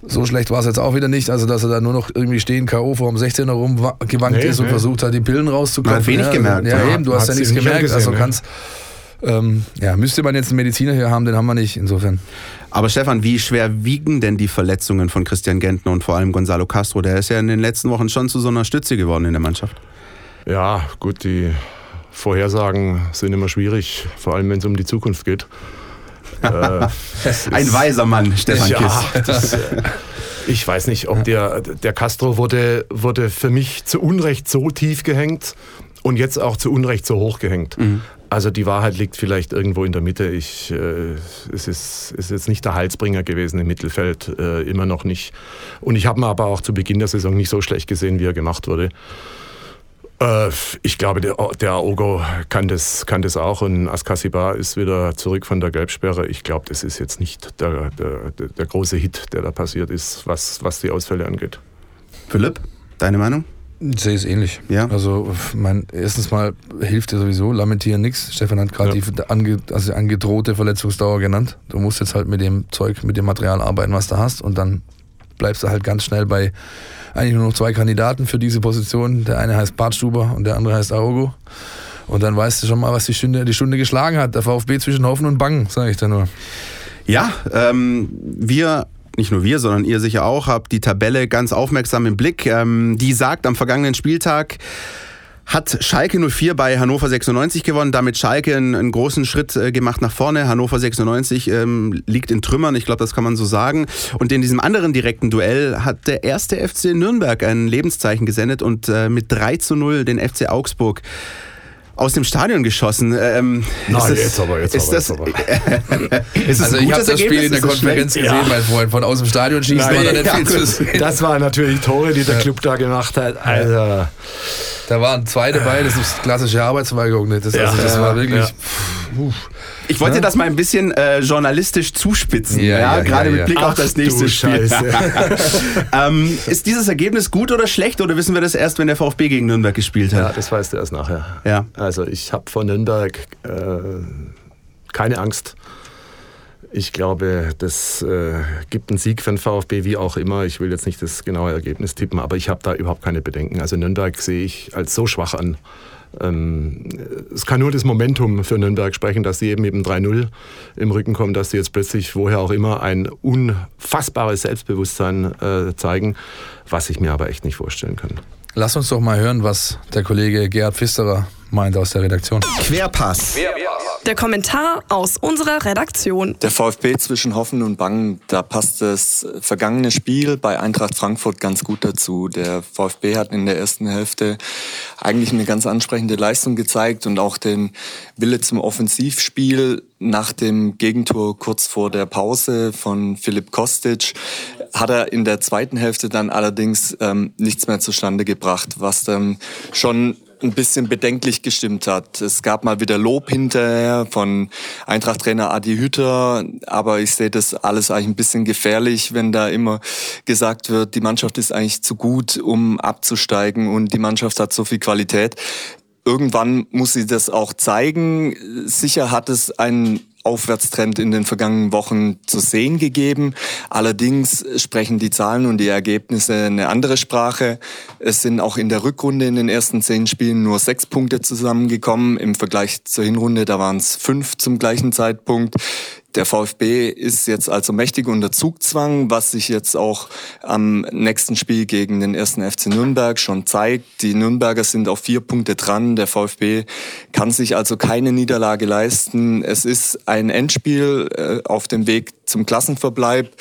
so schlecht war es jetzt auch wieder nicht, also dass er da nur noch irgendwie stehen K.O. vor dem 16er rumgewankt Nee, ist und nee. versucht hat, die Pillen rauszukommen. Man hat wenig ja, gemerkt, Ja, eben, du hast ja nichts gemerkt. angesehen, Also kannst Ähm, ja, müsste man jetzt einen Mediziner hier haben, den haben wir nicht, insofern. Aber Stefan, wie schwer wiegen denn die Verletzungen von Christian Gentner und vor allem Gonzalo Castro? Der ist ja in den letzten Wochen schon zu so einer Stütze geworden in der Mannschaft. Ja, gut, die Vorhersagen sind immer schwierig, vor allem wenn es um die Zukunft geht. äh, Ein weiser Mann, Stefan ja, Kiss. das, äh, ich weiß nicht, ob der, der Castro wurde, wurde für mich zu Unrecht so tief gehängt und jetzt auch zu Unrecht so hoch gehängt. Mhm. Also die Wahrheit liegt vielleicht irgendwo in der Mitte. Ich, äh, es ist, ist jetzt nicht der Halsbringer gewesen im Mittelfeld, äh, immer noch nicht. Und ich habe ihn aber auch zu Beginn der Saison nicht so schlecht gesehen, wie er gemacht wurde. Äh, ich glaube, der, der Aogo kann das, kann das auch und Askasibar ist wieder zurück von der Gelbsperre. Ich glaube, das ist jetzt nicht der, der, der große Hit, der da passiert ist, was, was die Ausfälle angeht. Philipp, deine Meinung? Ich sehe es ähnlich. Ja. Also, mein, erstens mal hilft dir sowieso, lamentieren nichts. Stefan hat gerade Ja. die ange, also angedrohte Verletzungsdauer genannt. Du musst jetzt halt mit dem Zeug, mit dem Material arbeiten, was du hast und dann bleibst du halt ganz schnell bei eigentlich nur noch zwei Kandidaten für diese Position. Der eine heißt Bartstuber und der andere heißt Aogo. Und dann weißt du schon mal, was die Stunde, die Stunde geschlagen hat. Der VfB zwischen Hoffen und Bangen, sage ich da nur. Ja, ähm, wir, nicht nur wir, sondern ihr sicher auch, habt die Tabelle ganz aufmerksam im Blick. Ähm, die sagt am vergangenen Spieltag, hat Schalke 04 bei Hannover 96 gewonnen, damit Schalke einen, einen großen Schritt äh, gemacht nach vorne. Hannover 96 ähm, liegt in Trümmern, ich glaube, das kann man so sagen. Und in diesem anderen direkten Duell hat der erste FC Nürnberg ein Lebenszeichen gesendet und äh, mit 3 zu 0 den FC Augsburg aus dem Stadion geschossen. Ähm, Nein, ist das, jetzt aber, jetzt ist aber, das, jetzt ist das Also ein ich habe das Spiel in der Ist Konferenz schlecht? gesehen, mein Freund. Von aus dem Stadion schießen Nein, war da nicht ja, viel zu sehen. Das waren natürlich Tore, die der Club da gemacht hat. Also, Da waren zwei dabei, das ist klassische Arbeitsweigerung. nicht? Das, Ja. also, das Ja, war wirklich. ja. Ich wollte das mal ein bisschen äh, journalistisch zuspitzen, Ja, ja, ja, gerade ja, mit ja. Blick auf Ach das du nächste Spiel. Scheiße. ähm, ist dieses Ergebnis gut oder schlecht oder wissen wir das erst, wenn der VfB gegen Nürnberg gespielt ja, hat? das weißt du erst nachher. Ja. Also ich habe vor Nürnberg äh, keine Angst. Ich glaube, das äh, gibt einen Sieg für den VfB, wie auch immer. Ich will jetzt nicht das genaue Ergebnis tippen, aber ich habe da überhaupt keine Bedenken. Also Nürnberg sehe ich als so schwach an. Ähm, es kann nur das Momentum für Nürnberg sprechen, dass sie eben eben 3-0 im Rücken kommen, dass sie jetzt plötzlich, woher auch immer, ein unfassbares Selbstbewusstsein äh, zeigen, was ich mir aber echt nicht vorstellen kann. Lass uns doch mal hören, was der Kollege Gerhard Pfisterer meint aus der Redaktion. Querpass. Der Kommentar aus unserer Redaktion. Der VfB zwischen Hoffen und Bangen, da passt das vergangene Spiel bei Eintracht Frankfurt ganz gut dazu. Der VfB hat in der ersten Hälfte eigentlich eine ganz ansprechende Leistung gezeigt und auch den Wille zum Offensivspiel nach dem Gegentor kurz vor der Pause von Philipp Kostic hat er in der zweiten Hälfte dann allerdings ähm, nichts mehr zustande gebracht, was dann schon ein bisschen bedenklich gestimmt hat. Es gab mal wieder Lob hinterher von Eintracht-Trainer Adi Hütter, aber ich sehe das alles eigentlich ein bisschen gefährlich, wenn da immer gesagt wird, die Mannschaft ist eigentlich zu gut, um abzusteigen und die Mannschaft hat so viel Qualität. Irgendwann muss sie das auch zeigen. Sicher hat es einen Aufwärtstrend in den vergangenen Wochen zu sehen gegeben. Allerdings sprechen die Zahlen und die Ergebnisse eine andere Sprache. Es sind auch in der Rückrunde in den ersten zehn Spielen nur sechs Punkte zusammengekommen. Im Vergleich zur Hinrunde, da waren es fünf zum gleichen Zeitpunkt. Der VfB ist jetzt also mächtig unter Zugzwang, was sich jetzt auch am nächsten Spiel gegen den ersten FC Nürnberg schon zeigt. Die Nürnberger sind auf vier Punkte dran. Der VfB kann sich also keine Niederlage leisten. Es ist ein Endspiel äh, auf dem Weg zum Klassenverbleib.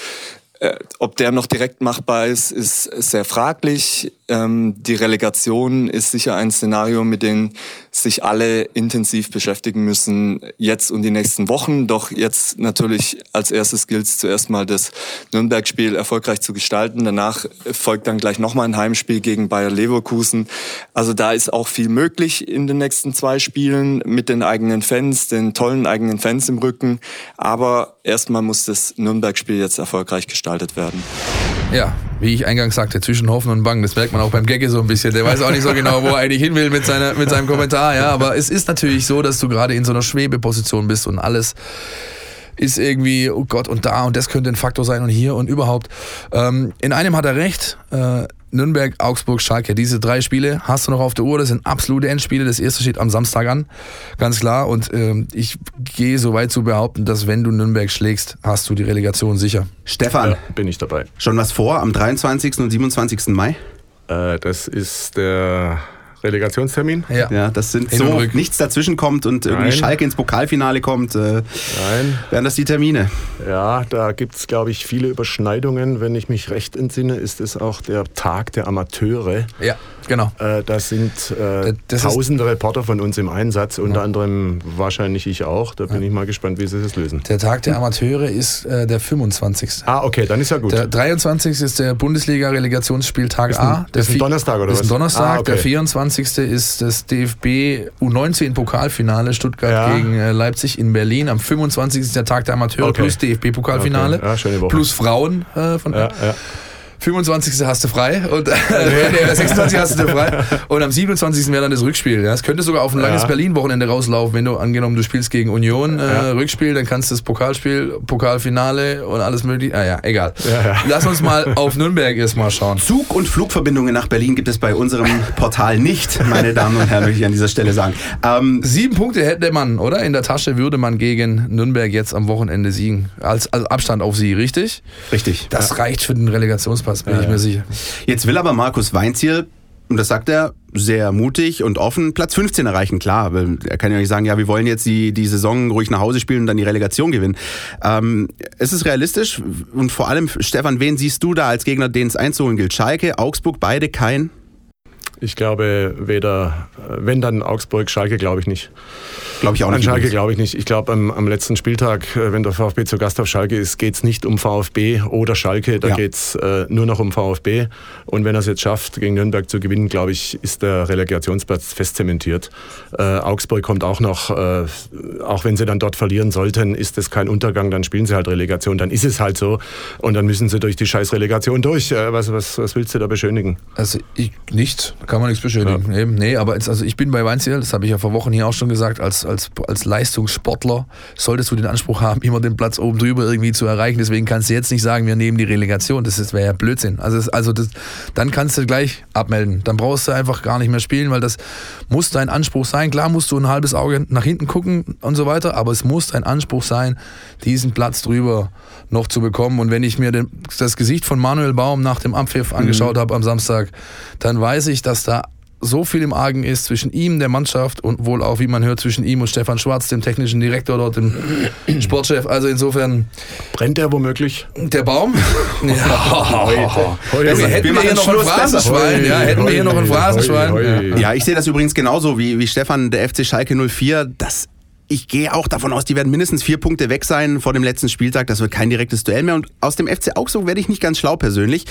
Äh, ob der noch direkt machbar ist, ist sehr fraglich. Ähm, die Relegation ist sicher ein Szenario, mit dem sich alle intensiv beschäftigen müssen, jetzt und die nächsten Wochen. Doch jetzt natürlich als erstes gilt es zuerst mal das Nürnberg-Spiel erfolgreich zu gestalten. Danach folgt dann gleich nochmal ein Heimspiel gegen Bayer Leverkusen. Also da ist auch viel möglich in den nächsten zwei Spielen mit den eigenen Fans, den tollen eigenen Fans im Rücken. Aber erstmal muss das Nürnberg-Spiel jetzt erfolgreich gestaltet werden. Ja, wie ich eingangs sagte, zwischen Hoffen und Bangen, das merkt man auch beim Gegge so ein bisschen. Der weiß auch nicht so genau, wo er eigentlich hin will mit, seiner, mit seinem Kommentar. Ja, aber es ist natürlich so, dass du gerade in so einer Schwebeposition bist und alles ist irgendwie, oh Gott, und da und das könnte ein Faktor sein und hier und überhaupt. Ähm, in einem hat er recht. Äh, Nürnberg, Augsburg, Schalke. Diese drei Spiele hast du noch auf der Uhr. Das sind absolute Endspiele. Das erste steht am Samstag an, ganz klar. Und ähm, ich gehe so weit zu behaupten, dass wenn du Nürnberg schlägst, hast du die Relegation sicher. Stefan, Ja, bin ich dabei. schon was vor am 23. und 27. Mai? Äh, das ist der Relegationstermin. Ja. Ja, das sind Hin so, nichts dazwischen kommt und irgendwie Nein. Schalke ins Pokalfinale kommt, äh, Nein. wären das die Termine. Ja, da gibt es, glaube ich, viele Überschneidungen. Wenn ich mich recht entsinne, ist es auch der Tag der Amateure. Ja, genau. Äh, da sind äh, Das ist- tausende Reporter von uns im Einsatz, unter anderem wahrscheinlich ich auch. Da bin ich mal gespannt, wie sie das lösen. Der Tag der Amateure ist äh, der 25. Ah, okay, dann ist ja gut. Der 23. ist der Bundesliga-Relegationsspieltag Ist ein- A. Der ist ein Donnerstag, oder ist ein was? Donnerstag. Ah, okay. Der 24. ist das DFB U19-Pokalfinale Stuttgart Ja. gegen äh, Leipzig in Berlin. Am 25. ist der Tag der Amateure Okay. plus DFB-Pokalfinale. Okay. Ja. Plus Frauen äh, von ja. 25. hast du frei und äh, nee, 26. hast du frei und am 27. wäre dann das Rückspiel. Ja. Es könnte sogar auf ein langes Ja. Berlin-Wochenende rauslaufen, wenn du angenommen, du spielst gegen Union, äh, Ja. Rückspiel, dann kannst du das Pokalspiel, Pokalfinale und alles mögliche. Ah ja, egal. Ja, ja. Lass uns mal auf Nürnberg erstmal schauen. Zug- und Flugverbindungen nach Berlin gibt es bei unserem Portal nicht, meine Damen und Herren, möchte ich an dieser Stelle sagen. Ähm, Sieben Punkte hätte man, oder? In der Tasche würde man gegen Nürnberg jetzt am Wochenende siegen. Als, als Abstand auf sie, richtig? richtig. Das reicht für den Relegationsplatz, bin ich mir sicher. Jetzt will aber Markus Weinziel, und das sagt er, sehr mutig und offen, Platz 15 erreichen. Klar, er kann ja nicht sagen, ja, wir wollen jetzt die, die Saison ruhig nach Hause spielen und dann die Relegation gewinnen. Ähm, ist es realistisch? Und vor allem, Stefan, wen siehst du da als Gegner, den es einzuholen gilt? Schalke, Augsburg, beide kein? Ich glaube, weder, wenn dann Augsburg, Schalke glaube ich nicht. Glaube ich auch An nicht. Schalke übrigens. glaube ich nicht. Ich glaube, am, am letzten Spieltag, äh, wenn der VfB zu Gast auf Schalke ist, geht es nicht um VfB oder Schalke, da Ja. geht es äh, nur noch um VfB. Und wenn er es jetzt schafft, gegen Nürnberg zu gewinnen, glaube ich, ist der Relegationsplatz fest zementiert. Äh, Augsburg kommt auch noch, äh, auch wenn sie dann dort verlieren sollten, ist es kein Untergang, dann spielen sie halt Relegation, dann ist es halt so. Und dann müssen sie durch die scheiß Relegation durch. Äh, was, was, was willst du da beschönigen? Also ich nichts, da kann man nichts beschönigen. Eben, nee, aber jetzt, also ich bin bei Weinziel, das habe ich ja vor Wochen hier auch schon gesagt, als, als, als Leistungssportler solltest du den Anspruch haben, immer den Platz oben drüber irgendwie zu erreichen. Deswegen kannst du jetzt nicht sagen, wir nehmen die Relegation. Das ist- wäre ja Blödsinn. Also, das, also das, dann kannst du gleich abmelden. Dann brauchst du einfach gar nicht mehr spielen, weil das muss dein Anspruch sein. Klar musst du ein halbes Auge nach hinten gucken und so weiter, aber es muss dein Anspruch sein, diesen Platz drüber noch zu bekommen. Und wenn ich mir den, das Gesicht von Manuel Baum nach dem Abpfiff angeschaut habe am Samstag, dann weiß ich, dass da so viel im Argen ist zwischen ihm, der Mannschaft und wohl auch, wie man hört, zwischen ihm und Stefan Schwarz, dem technischen Direktor dort, dem Sportchef. Also insofern, Brennt er womöglich? der Baum. ja. Heute. Hätten, hätten wir, hier noch ein. Phrasenschwein, ja, hätten wir hier noch ein Phrasenschwein. Ja, ich sehe das übrigens genauso wie, wie Stefan, der FC Schalke 04. Das, ich gehe auch davon aus, die werden mindestens vier Punkte weg sein vor dem letzten Spieltag. Das wird kein direktes Duell mehr. Und aus dem FC Augsburg werde ich nicht ganz schlau persönlich.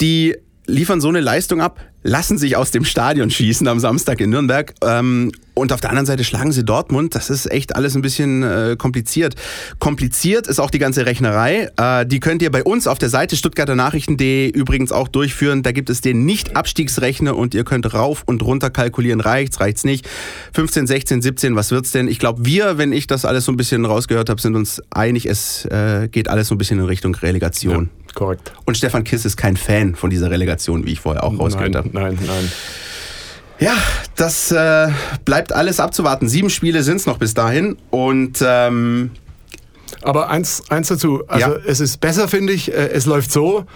Die liefern so eine Leistung ab, lassen sich aus dem Stadion schießen am Samstag in Nürnberg. Ähm, und auf der anderen Seite schlagen sie Dortmund. Das ist echt alles ein bisschen äh, kompliziert. Kompliziert ist auch die ganze Rechnerei. Äh, die könnt ihr bei uns auf der Seite stuttgarter Nachrichten.de übrigens auch durchführen. Da gibt es den Nicht-Abstiegsrechner und ihr könnt rauf und runter kalkulieren. Reicht's, reicht's nicht. 15, 16, 17, was wird's denn? Ich glaube, wir, wenn ich das alles so ein bisschen rausgehört habe, sind uns einig, es äh, geht alles so ein bisschen in Richtung Relegation. Korrekt. Und Stefan Kiss ist kein Fan von dieser Relegation, wie ich vorher auch rausgehört Nein, habe. nein, nein. Ja, das äh, bleibt alles abzuwarten. Sieben Spiele sind's noch bis dahin. Und ähm, Aber eins, eins dazu, also Ja. es ist besser, finde ich, äh, es läuft so,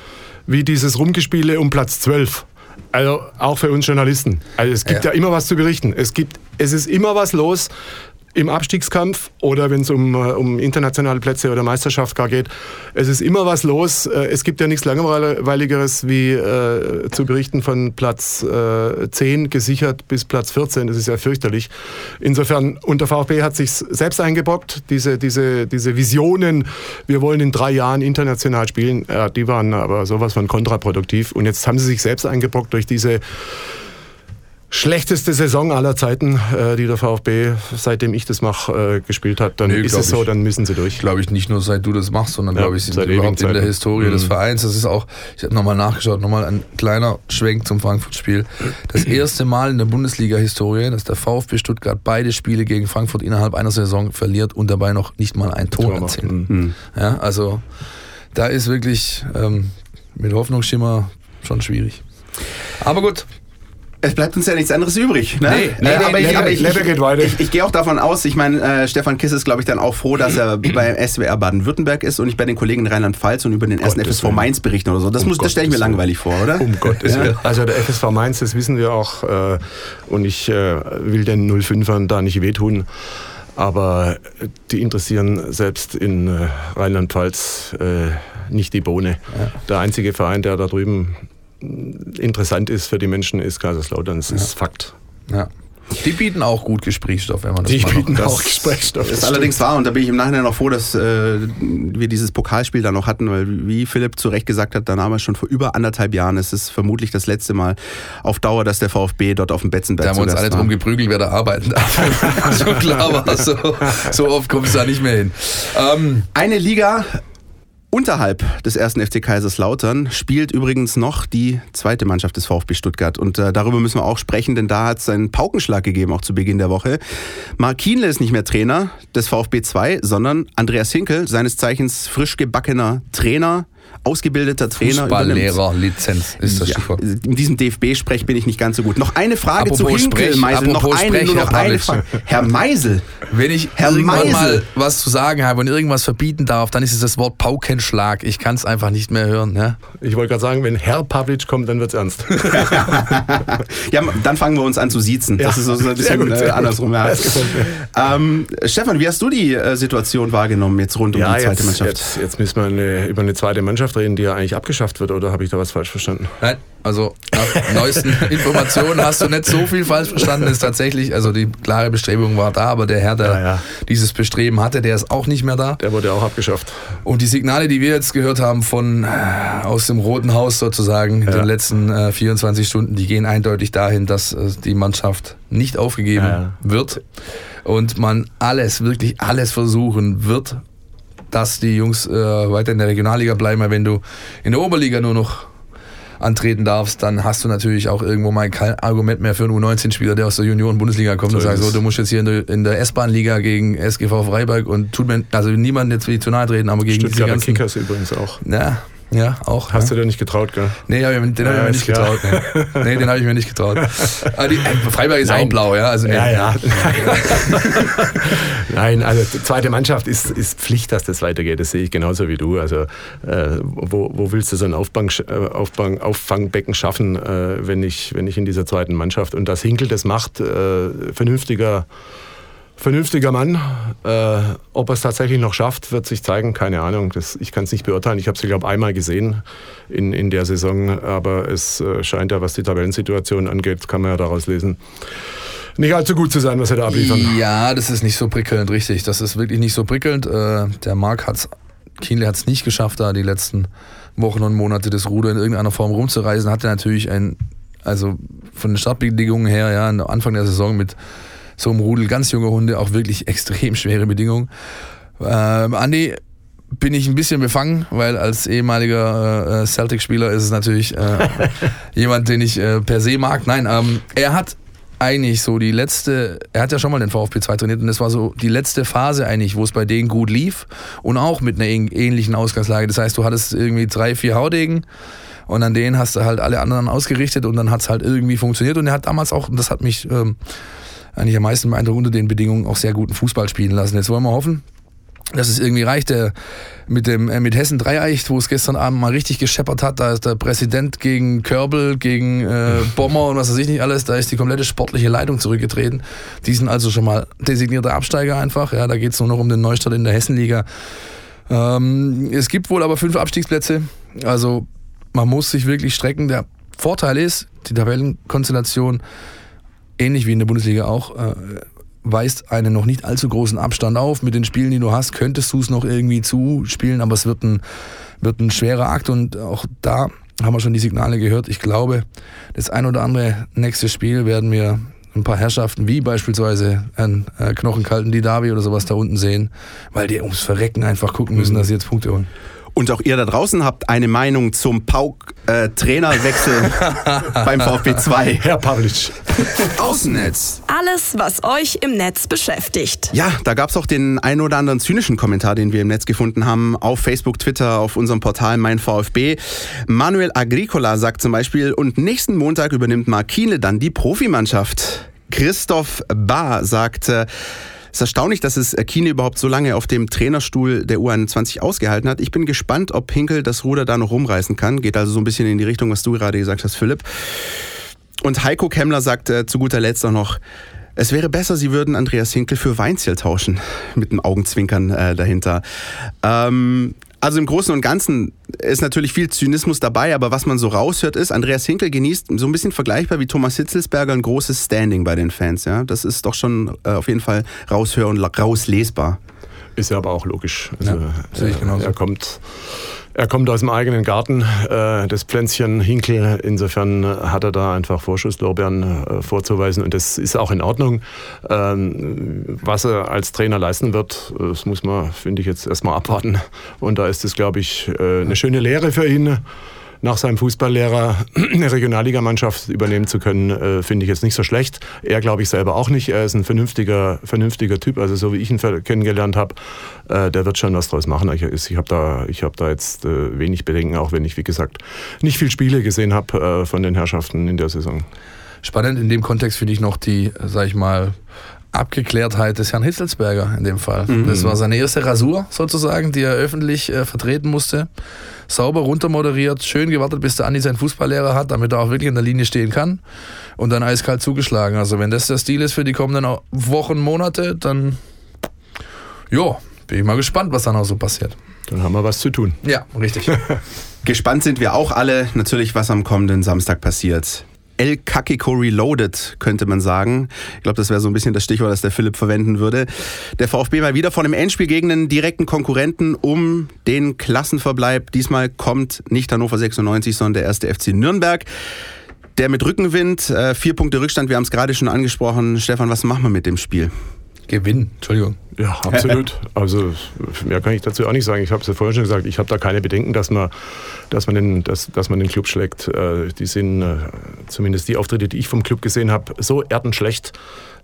wie dieses Rumgespiele um Platz 12. Also auch für uns Journalisten. Also es gibt ja, Ja. immer was zu berichten. Es, gibt, es ist immer was los im Abstiegskampf oder wenn es um, äh, um internationale Plätze oder Meisterschaft gar geht. Es ist immer was los. Äh, Es gibt ja nichts Langweiligeres wie äh, zu berichten von Platz äh, 10 gesichert bis Platz 14. Das ist ja fürchterlich. Insofern, und der VfB hat sich selbst eingebrockt, diese, diese, diese Visionen, wir wollen in drei Jahren international spielen, ja, die waren aber sowas von kontraproduktiv. Und jetzt haben sie sich selbst eingebrockt durch diese schlechteste Saison aller Zeiten, äh, die der VfB, seitdem ich das mache, äh, gespielt hat. Dann Nee, ist es so, ich. dann müssen sie durch. Glaube ich nicht nur seit du das machst, sondern Ja, glaube ich sind seit überhaupt ewigen in der. Historie des Mhm. Vereins. Das ist auch, ich habe nochmal nachgeschaut, nochmal ein kleiner Schwenk zum Frankfurt-Spiel. Das erste Mal in der Bundesliga-Historie, dass der VfB Stuttgart beide Spiele gegen Frankfurt innerhalb einer Saison verliert und dabei noch nicht mal ein Tor Tor erzielt. Mhm. Ja, also da ist wirklich ähm, mit Hoffnungsschimmer schon schwierig. Aber gut, Es bleibt uns ja nichts anderes übrig. Ne? Nee, nee, Äh, nee, aber nee, ich, aber ich, ich, geht weiter. ich, ich gehe auch davon aus, ich meine, äh, Stefan Kiss ist, glaube ich, dann auch froh, dass er beim SWR Baden-Württemberg ist und nicht bei den Kollegen in Rheinland-Pfalz und über den ersten FSV. Mainz berichten oder so. Das, Um muss, das stelle ich mir langweilig vor, oder? Um Gottes Ja. Willen. Also der FSV Mainz, das wissen wir auch. Äh, und ich äh, will den 05ern da nicht wehtun. Aber die interessieren selbst in äh, Rheinland-Pfalz äh, nicht die Bohne. Der einzige Verein, der da drüben interessant ist für die Menschen, ist Kaiserslautern. Das ist Fakt. ja. Die bieten auch gut Gesprächsstoff, wenn man das Die mal noch- bieten Das auch Gesprächsstoff. Das ist allerdings wahr und da bin ich im Nachhinein noch froh, dass äh, wir dieses Pokalspiel da noch hatten, weil wie Philipp zu Recht gesagt hat, da damals schon vor über anderthalb Jahren, es ist vermutlich das letzte Mal auf Dauer, dass der VfB dort auf dem Betzenberg Da haben wir uns alle war. drum geprügelt, wer da arbeiten darf. so klar war so, so oft kommst du da nicht mehr hin. Ähm, Eine Liga unterhalb des ersten FC Kaiserslautern spielt übrigens noch die zweite Mannschaft des VfB Stuttgart. Und äh, darüber müssen wir auch sprechen, denn da hat es einen Paukenschlag gegeben, auch zu Beginn der Woche. Mark Kienle ist nicht mehr Trainer des VfB 2, sondern Andreas Hinkel, seines Zeichens frisch gebackener Trainer, ausgebildeter Trainer. Fußballlehrer-Lizenz ist das Ja, Stichwort. in diesem DFB-Sprech bin ich nicht ganz so gut. Noch eine Frage Apropos zu Hinkel, Meisel. Noch eine, Sprech, nur noch Herr eine. Frage. Herr Meisel, Wenn ich Herr irgendwann Meisel. mal was zu sagen habe und irgendwas verbieten darf, dann ist es das Wort Paukenschlag. Ich kann es einfach nicht mehr hören. Ja? Ich wollte gerade sagen, wenn Herr Pavlic kommt, dann wird es ernst. Ja, dann fangen wir uns an zu siezen. Das ist so ein bisschen gut, äh, andersrum. Ähm, Stefan, wie hast du die äh, Situation wahrgenommen jetzt rund um Ja, die zweite jetzt, Mannschaft? jetzt, jetzt müssen wir eine, über eine zweite Mannschaft reden, die ja eigentlich abgeschafft wird, oder habe ich da was falsch verstanden? Nein, also nach neuesten Informationen hast du nicht so viel falsch verstanden. Ist tatsächlich, also die klare Bestrebung war da, aber der Herr, der Ja, ja. dieses Bestreben hatte, der ist auch nicht mehr da. Der wurde auch abgeschafft. Und die Signale, die wir jetzt gehört haben von äh, aus dem Roten Haus sozusagen in Ja. den letzten äh, 24 Stunden, die gehen eindeutig dahin, dass äh, die Mannschaft nicht aufgegeben wird und man alles, wirklich alles versuchen wird, dass die Jungs äh, weiter in der Regionalliga bleiben. Weil wenn du in der Oberliga nur noch antreten darfst, dann hast du natürlich auch irgendwo mal kein Argument mehr für einen U19-Spieler, der aus der Junioren-Bundesliga kommt So und sagt, so, du musst jetzt hier in der, S-Bahn-Liga gegen SGV Freiberg und tut mir, also niemand jetzt will ich zu nahe treten, aber gegen Stuttgarter ganzen... Kickers übrigens auch. Ja, ja, auch. Hast ja. du dir nicht getraut, gell? Nee, den habe Ja, ich mir nicht klar. getraut. Nee, nee den habe ich mir nicht getraut. Aber die, äh, Freiberg ist auch Nein. blau, ja. Also, nee. Ja, ja. Nein, also die zweite Mannschaft ist, ist Pflicht, dass das weitergeht. Das sehe ich genauso wie du. Also äh, wo, wo willst du so ein Aufbang, äh, Aufbang, Auffangbecken schaffen, äh, wenn, ich, wenn ich in dieser zweiten Mannschaft und das Hinkel das macht, äh, vernünftiger, vernünftiger Mann. Äh, ob er es tatsächlich noch schafft, wird sich zeigen. Keine Ahnung. Das, ich kann es nicht beurteilen. Ich habe sie, glaube ich, einmal gesehen in, in der Saison. Aber es äh, scheint ja, was die Tabellensituation angeht, kann man ja daraus lesen, nicht allzu gut zu sein, was sie da abliefern. Ja, das ist nicht so prickelnd, richtig. Das ist wirklich nicht so prickelnd. Äh, Der Marc hat's, Kienle hat es nicht geschafft, da die letzten Wochen und Monate das Ruder in irgendeiner Form rumzureisen. Hatte natürlich ein, also von den Startbedingungen her, ja, Anfang der Saison mit so einem Rudel ganz junge Hunde auch wirklich extrem schwere Bedingungen. Ähm, Andi, bin ich ein bisschen befangen, weil als ehemaliger äh, Celtic-Spieler ist es natürlich äh, jemand, den ich äh, per se mag. Nein, ähm, er hat eigentlich so die letzte, er hat ja schon mal den VfB 2 trainiert und das war so die letzte Phase eigentlich, wo es bei denen gut lief und auch mit einer ähn- ähnlichen Ausgangslage. Das heißt, du hattest irgendwie drei, vier Haudegen und an denen hast du halt alle anderen ausgerichtet und dann hat es halt irgendwie funktioniert und er hat damals auch, und das hat mich ähm, eigentlich am meisten beeindruckt, unter den Bedingungen auch sehr guten Fußball spielen lassen. Jetzt wollen wir hoffen, dass es irgendwie reicht. Der, mit, dem, äh, mit Hessen Dreieicht, wo es gestern Abend mal richtig gescheppert hat, da ist der Präsident gegen Körbel, gegen äh, Bommer und was weiß ich nicht alles, da ist die komplette sportliche Leitung zurückgetreten. Die sind also schon mal designierte Absteiger einfach. Ja, da geht es nur noch um den Neustart in der Hessenliga. Ähm, es gibt wohl aber fünf Abstiegsplätze. Also man muss sich wirklich strecken. Der Vorteil ist, die Tabellenkonstellation, ähnlich wie in der Bundesliga auch, äh, weist einen noch nicht allzu großen Abstand auf. Mit den Spielen, die du hast, könntest du es noch irgendwie zuspielen, aber es wird ein, wird ein schwerer Akt und auch da haben wir schon die Signale gehört. Ich glaube, das ein oder andere nächste Spiel werden wir ein paar Herrschaften, wie beispielsweise einen äh, knochenkalten Didavi oder sowas da unten sehen, weil die ums Verrecken einfach gucken müssen, dass sie jetzt Punkte holen. Und auch ihr da draußen habt eine Meinung zum Pauk-Trainerwechsel äh, beim VfB 2. Herr Pavlic. Außennetz. Alles, was euch im Netz beschäftigt. Ja, da gab es auch den ein oder anderen zynischen Kommentar, den wir im Netz gefunden haben, auf Facebook, Twitter, auf unserem Portal Mein VfB. Manuel Agricola sagt zum Beispiel, und nächsten Montag übernimmt Markine dann die Profimannschaft. Christoph Bahr sagt, äh, es ist erstaunlich, dass es Kine überhaupt so lange auf dem Trainerstuhl der U21 ausgehalten hat. Ich bin gespannt, ob Hinkel das Ruder da noch rumreißen kann. Geht also so ein bisschen in die Richtung, was du gerade gesagt hast, Philipp. Und Heiko Kemmler sagt äh, zu guter Letzt auch noch, es wäre besser, Sie würden Andreas Hinkel für Weinziel tauschen. Mit einem Augenzwinkern äh, dahinter. Ähm, also im Großen und Ganzen ist natürlich viel Zynismus dabei, aber was man so raushört ist, Andreas Hinkel genießt so ein bisschen vergleichbar wie Thomas Hitzelsberger ein großes Standing bei den Fans. Ja? Das ist doch schon äh, auf jeden Fall raushör und rauslesbar. Ist ja aber auch logisch. Also, Ja, sehe ich genauso. Er kommt, er kommt aus dem eigenen Garten, äh, das Pflänzchen Hinkel. Insofern hat er da einfach Vorschusslorbeeren äh, vorzuweisen und das ist auch in Ordnung. Ähm, was er als Trainer leisten wird, das muss man, finde ich, jetzt erstmal abwarten. Und da ist es, glaube ich, äh, eine schöne Lehre für ihn. Nach seinem Fußballlehrer eine Regionalligamannschaft übernehmen zu können, äh, finde ich jetzt nicht so schlecht. Er glaube ich selber auch nicht. Er ist ein vernünftiger, vernünftiger Typ, also so wie ich ihn kennengelernt habe, äh, der wird schon was draus machen. Ich, ich habe da, hab da jetzt äh, wenig Bedenken, auch wenn ich, wie gesagt, nicht viel Spiele gesehen habe äh, von den Herrschaften in der Saison. Spannend in dem Kontext finde ich noch die, sag ich mal, Abgeklärtheit des Herrn Hitzelsberger in dem Fall. Das war seine erste Rasur sozusagen, die er öffentlich äh, vertreten musste. Sauber runtermoderiert, schön gewartet, bis der Andi seinen Fußballlehrer hat, damit er auch wirklich in der Linie stehen kann. Und dann eiskalt zugeschlagen. Also wenn das der Stil ist für die kommenden Wochen, Monate, dann ja, bin ich mal gespannt, was dann auch so passiert. Dann haben wir was zu tun. Ja, richtig. Gespannt sind wir auch alle, natürlich, was am kommenden Samstag passiert. El Kakiko Reloaded, könnte man sagen. Ich glaube, das wäre so ein bisschen das Stichwort, das der Philipp verwenden würde. Der VfB mal wieder vor einem Endspiel gegen einen direkten Konkurrenten um den Klassenverbleib. Diesmal kommt nicht Hannover 96, sondern der erste FC Nürnberg. Der mit Rückenwind, äh, vier Punkte Rückstand, wir haben es gerade schon angesprochen. Stefan, was machen wir mit dem Spiel? Gewinn, Entschuldigung. Ja, absolut. Also mehr kann ich dazu auch nicht sagen. Ich habe es ja vorhin schon gesagt, ich habe da keine Bedenken, dass man, dass man, den, dass, dass man den Club schlägt. Äh, Die sind, äh, zumindest die Auftritte, die ich vom Club gesehen habe, so erdenschlecht.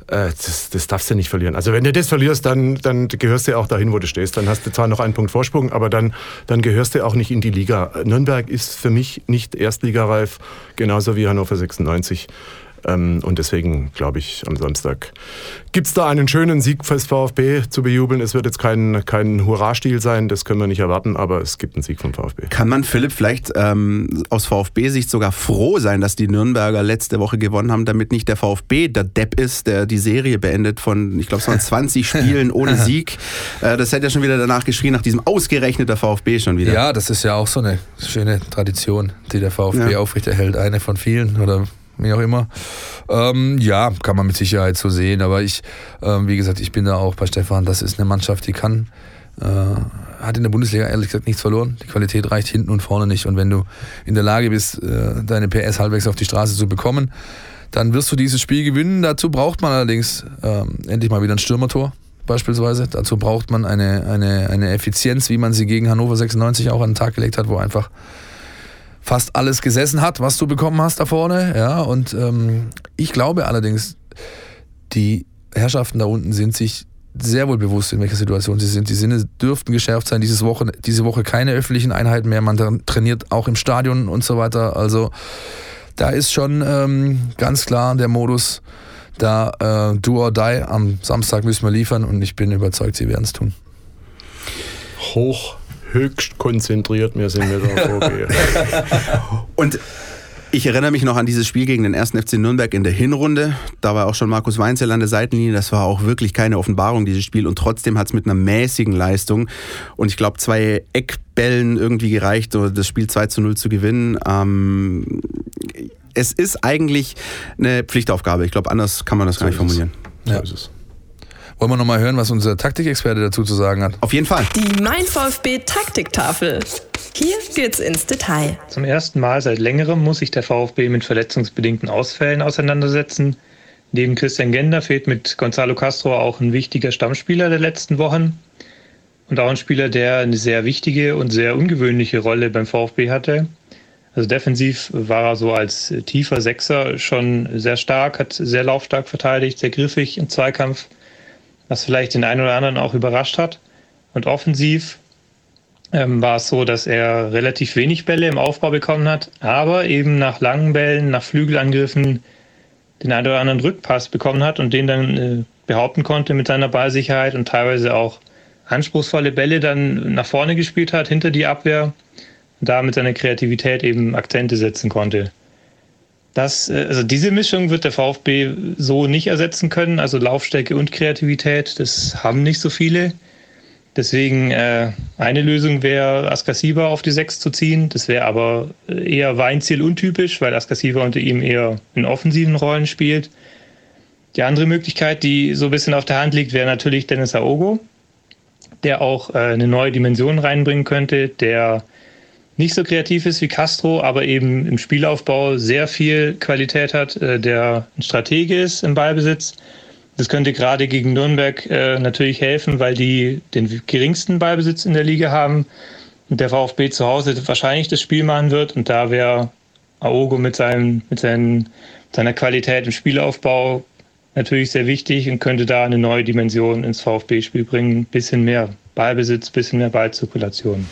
Äh, Das, das darfst du nicht verlieren. Also wenn du das verlierst, dann, dann gehörst du auch dahin, wo du stehst. Dann hast du zwar noch einen Punkt Vorsprung, aber dann, dann gehörst du auch nicht in die Liga. Nürnberg ist für mich nicht erstligareif, genauso wie Hannover 96. Ähm, Und deswegen glaube ich, am Samstag gibt es da einen schönen Sieg fürs VfB zu bejubeln. Es wird jetzt kein, kein Hurra-Stil sein, das können wir nicht erwarten, aber es gibt einen Sieg vom VfB. Kann man Philipp vielleicht ähm, aus VfB-Sicht sogar froh sein, dass die Nürnberger letzte Woche gewonnen haben, damit nicht der VfB der Depp ist, der die Serie beendet von, ich glaube, es waren 20 Spielen ohne Sieg. Äh, das hätte ja schon wieder danach geschrien, nach diesem ausgerechnet der VfB schon wieder. Ja, das ist ja auch so eine schöne Tradition, die der VfB Ja. aufrechterhält. Eine von vielen oder wie auch immer. Ähm, ja, kann man mit Sicherheit so sehen. Aber ich, ähm, wie gesagt, ich bin da auch bei Stefan. Das ist eine Mannschaft, die kann. Äh, hat in der Bundesliga ehrlich gesagt nichts verloren. Die Qualität reicht hinten und vorne nicht. Und wenn du in der Lage bist, äh, deine PS halbwegs auf die Straße zu bekommen, dann wirst du dieses Spiel gewinnen. Dazu braucht man allerdings ähm, endlich mal wieder ein Stürmertor beispielsweise. Dazu braucht man eine, eine, eine Effizienz, wie man sie gegen Hannover 96 auch an den Tag gelegt hat, wo einfach fast alles gesessen hat, was du bekommen hast da vorne. Ja, und ähm, ich glaube allerdings, die Herrschaften da unten sind sich sehr wohl bewusst, in welcher Situation sie sind. Die Sinne dürften geschärft sein. Dieses Woche, diese Woche keine öffentlichen Einheiten mehr. Man tra- trainiert auch im Stadion und so weiter. Also da ist schon ähm, ganz klar der Modus, da äh, do or die. Am Samstag müssen wir liefern und ich bin überzeugt, sie werden es tun. Hoch, höchst konzentriert, wir sind mit der VfB. Und ich erinnere mich noch an dieses Spiel gegen den 1. FC Nürnberg in der Hinrunde. Da war auch schon Markus Weinzel an der Seitenlinie. Das war auch wirklich keine Offenbarung, dieses Spiel. Und trotzdem hat es mit einer mäßigen Leistung und ich glaube zwei Eckbällen irgendwie gereicht, um das Spiel 2 zu 0 zu gewinnen. Ähm, es ist eigentlich eine Pflichtaufgabe. Ich glaube, anders kann man das gar nicht ist es. formulieren. So Ja. ist es. Wollen wir nochmal hören, was unser Taktikexperte dazu zu sagen hat? Auf jeden Fall. Die Mein VfB Taktiktafel. Hier geht's ins Detail. Zum ersten Mal seit längerem muss sich der VfB mit verletzungsbedingten Ausfällen auseinandersetzen. Neben Christian Gender fehlt mit Gonzalo Castro auch ein wichtiger Stammspieler der letzten Wochen. und auch ein Spieler, der eine sehr wichtige und sehr ungewöhnliche Rolle beim VfB hatte. Also defensiv war er so als tiefer Sechser schon sehr stark, hat sehr laufstark verteidigt, sehr griffig im Zweikampf, was vielleicht den einen oder anderen auch überrascht hat. Und offensiv ähm, war es so, dass er relativ wenig Bälle im Aufbau bekommen hat, aber eben nach langen Bällen, nach Flügelangriffen den einen oder anderen Rückpass bekommen hat und den dann äh, behaupten konnte mit seiner Ballsicherheit und teilweise auch anspruchsvolle Bälle dann nach vorne gespielt hat, hinter die Abwehr und da mit seiner Kreativität eben Akzente setzen konnte. Das, äh, also diese Mischung wird der VfB so nicht ersetzen können. Also Laufstärke und Kreativität, das haben nicht so viele. Deswegen äh, eine Lösung wäre, Askasiba auf die 6 zu ziehen. Das wäre aber eher Weinziel untypisch, weil Askasiba unter ihm eher in offensiven Rollen spielt. Die andere Möglichkeit, die so ein bisschen auf der Hand liegt, wäre natürlich Dennis Aogo, der auch äh, eine neue Dimension reinbringen könnte, der nicht so kreativ ist wie Castro, aber eben im Spielaufbau sehr viel Qualität hat, äh, der ein Stratege ist im Ballbesitz. Das könnte gerade gegen Nürnberg äh, natürlich helfen, weil die den geringsten Ballbesitz in der Liga haben und der VfB zu Hause wahrscheinlich das Spiel machen wird. Und da wäre Aogo mit, seinem, mit seinen, seiner Qualität im Spielaufbau natürlich sehr wichtig und könnte da eine neue Dimension ins VfB-Spiel bringen. Bisschen mehr Ballbesitz, bisschen mehr Ballzirkulation.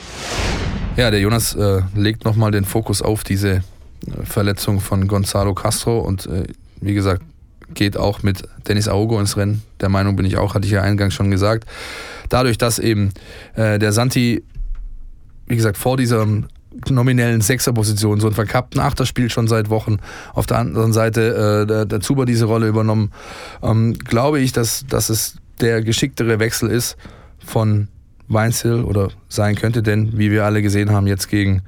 Ja, der Jonas äh, legt nochmal den Fokus auf diese äh, Verletzung von Gonzalo Castro und äh, wie gesagt, geht auch mit Dennis Aogo ins Rennen. Der Meinung bin ich auch, hatte ich ja eingangs schon gesagt. Dadurch, dass eben äh, der Santi, wie gesagt, vor dieser nominellen Sechserposition, so einen verkappten Achter spielt schon seit Wochen. Auf der anderen Seite äh, der, der Zuber diese Rolle übernommen. Ähm, glaube ich, dass, dass es der geschicktere Wechsel ist von Weinzel oder sein könnte, denn wie wir alle gesehen haben, jetzt gegen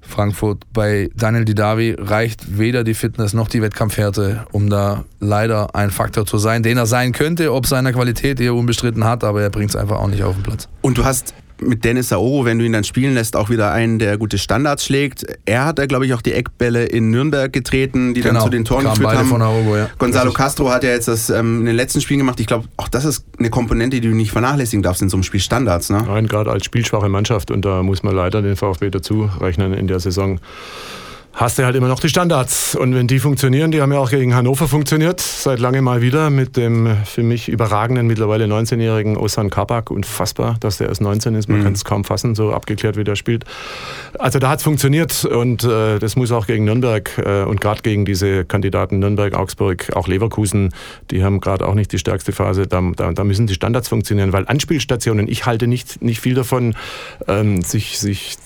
Frankfurt bei Daniel Didavi reicht weder die Fitness noch die Wettkampfhärte, um da leider ein Faktor zu sein, den er sein könnte, ob seiner Qualität er unbestritten hat, aber er bringt es einfach auch nicht auf den Platz. Und du hast mit Dennis Saoro, wenn du ihn dann spielen lässt, auch wieder einen, der gute Standards schlägt. Er hat da, glaube ich, auch die Eckbälle in Nürnberg getreten, die genau. dann zu den Toren geführt haben. Von Aogo, ja. Gonzalo Castro hat ja jetzt das ähm, in den letzten Spielen gemacht. Ich glaube, auch das ist eine Komponente, die du nicht vernachlässigen darfst in so einem Spiel Standards. Ne? Nein, gerade als spielschwache Mannschaft und da muss man leider den VfB dazu rechnen in der Saison hast du halt immer noch die Standards. Und wenn die funktionieren, die haben ja auch gegen Hannover funktioniert, seit langem mal wieder mit dem für mich überragenden, mittlerweile 19-jährigen Osan Kabak. Unfassbar, dass der erst 19 ist, man mhm. kann es kaum fassen, so abgeklärt, wie der spielt. Also da hat es funktioniert und äh, das muss auch gegen Nürnberg äh, und gerade gegen diese Kandidaten Nürnberg, Augsburg, auch Leverkusen, die haben gerade auch nicht die stärkste Phase. Da, da, da, müssen die Standards funktionieren, weil Anspielstationen, ich halte nicht, nicht viel davon, ähm, sich, sich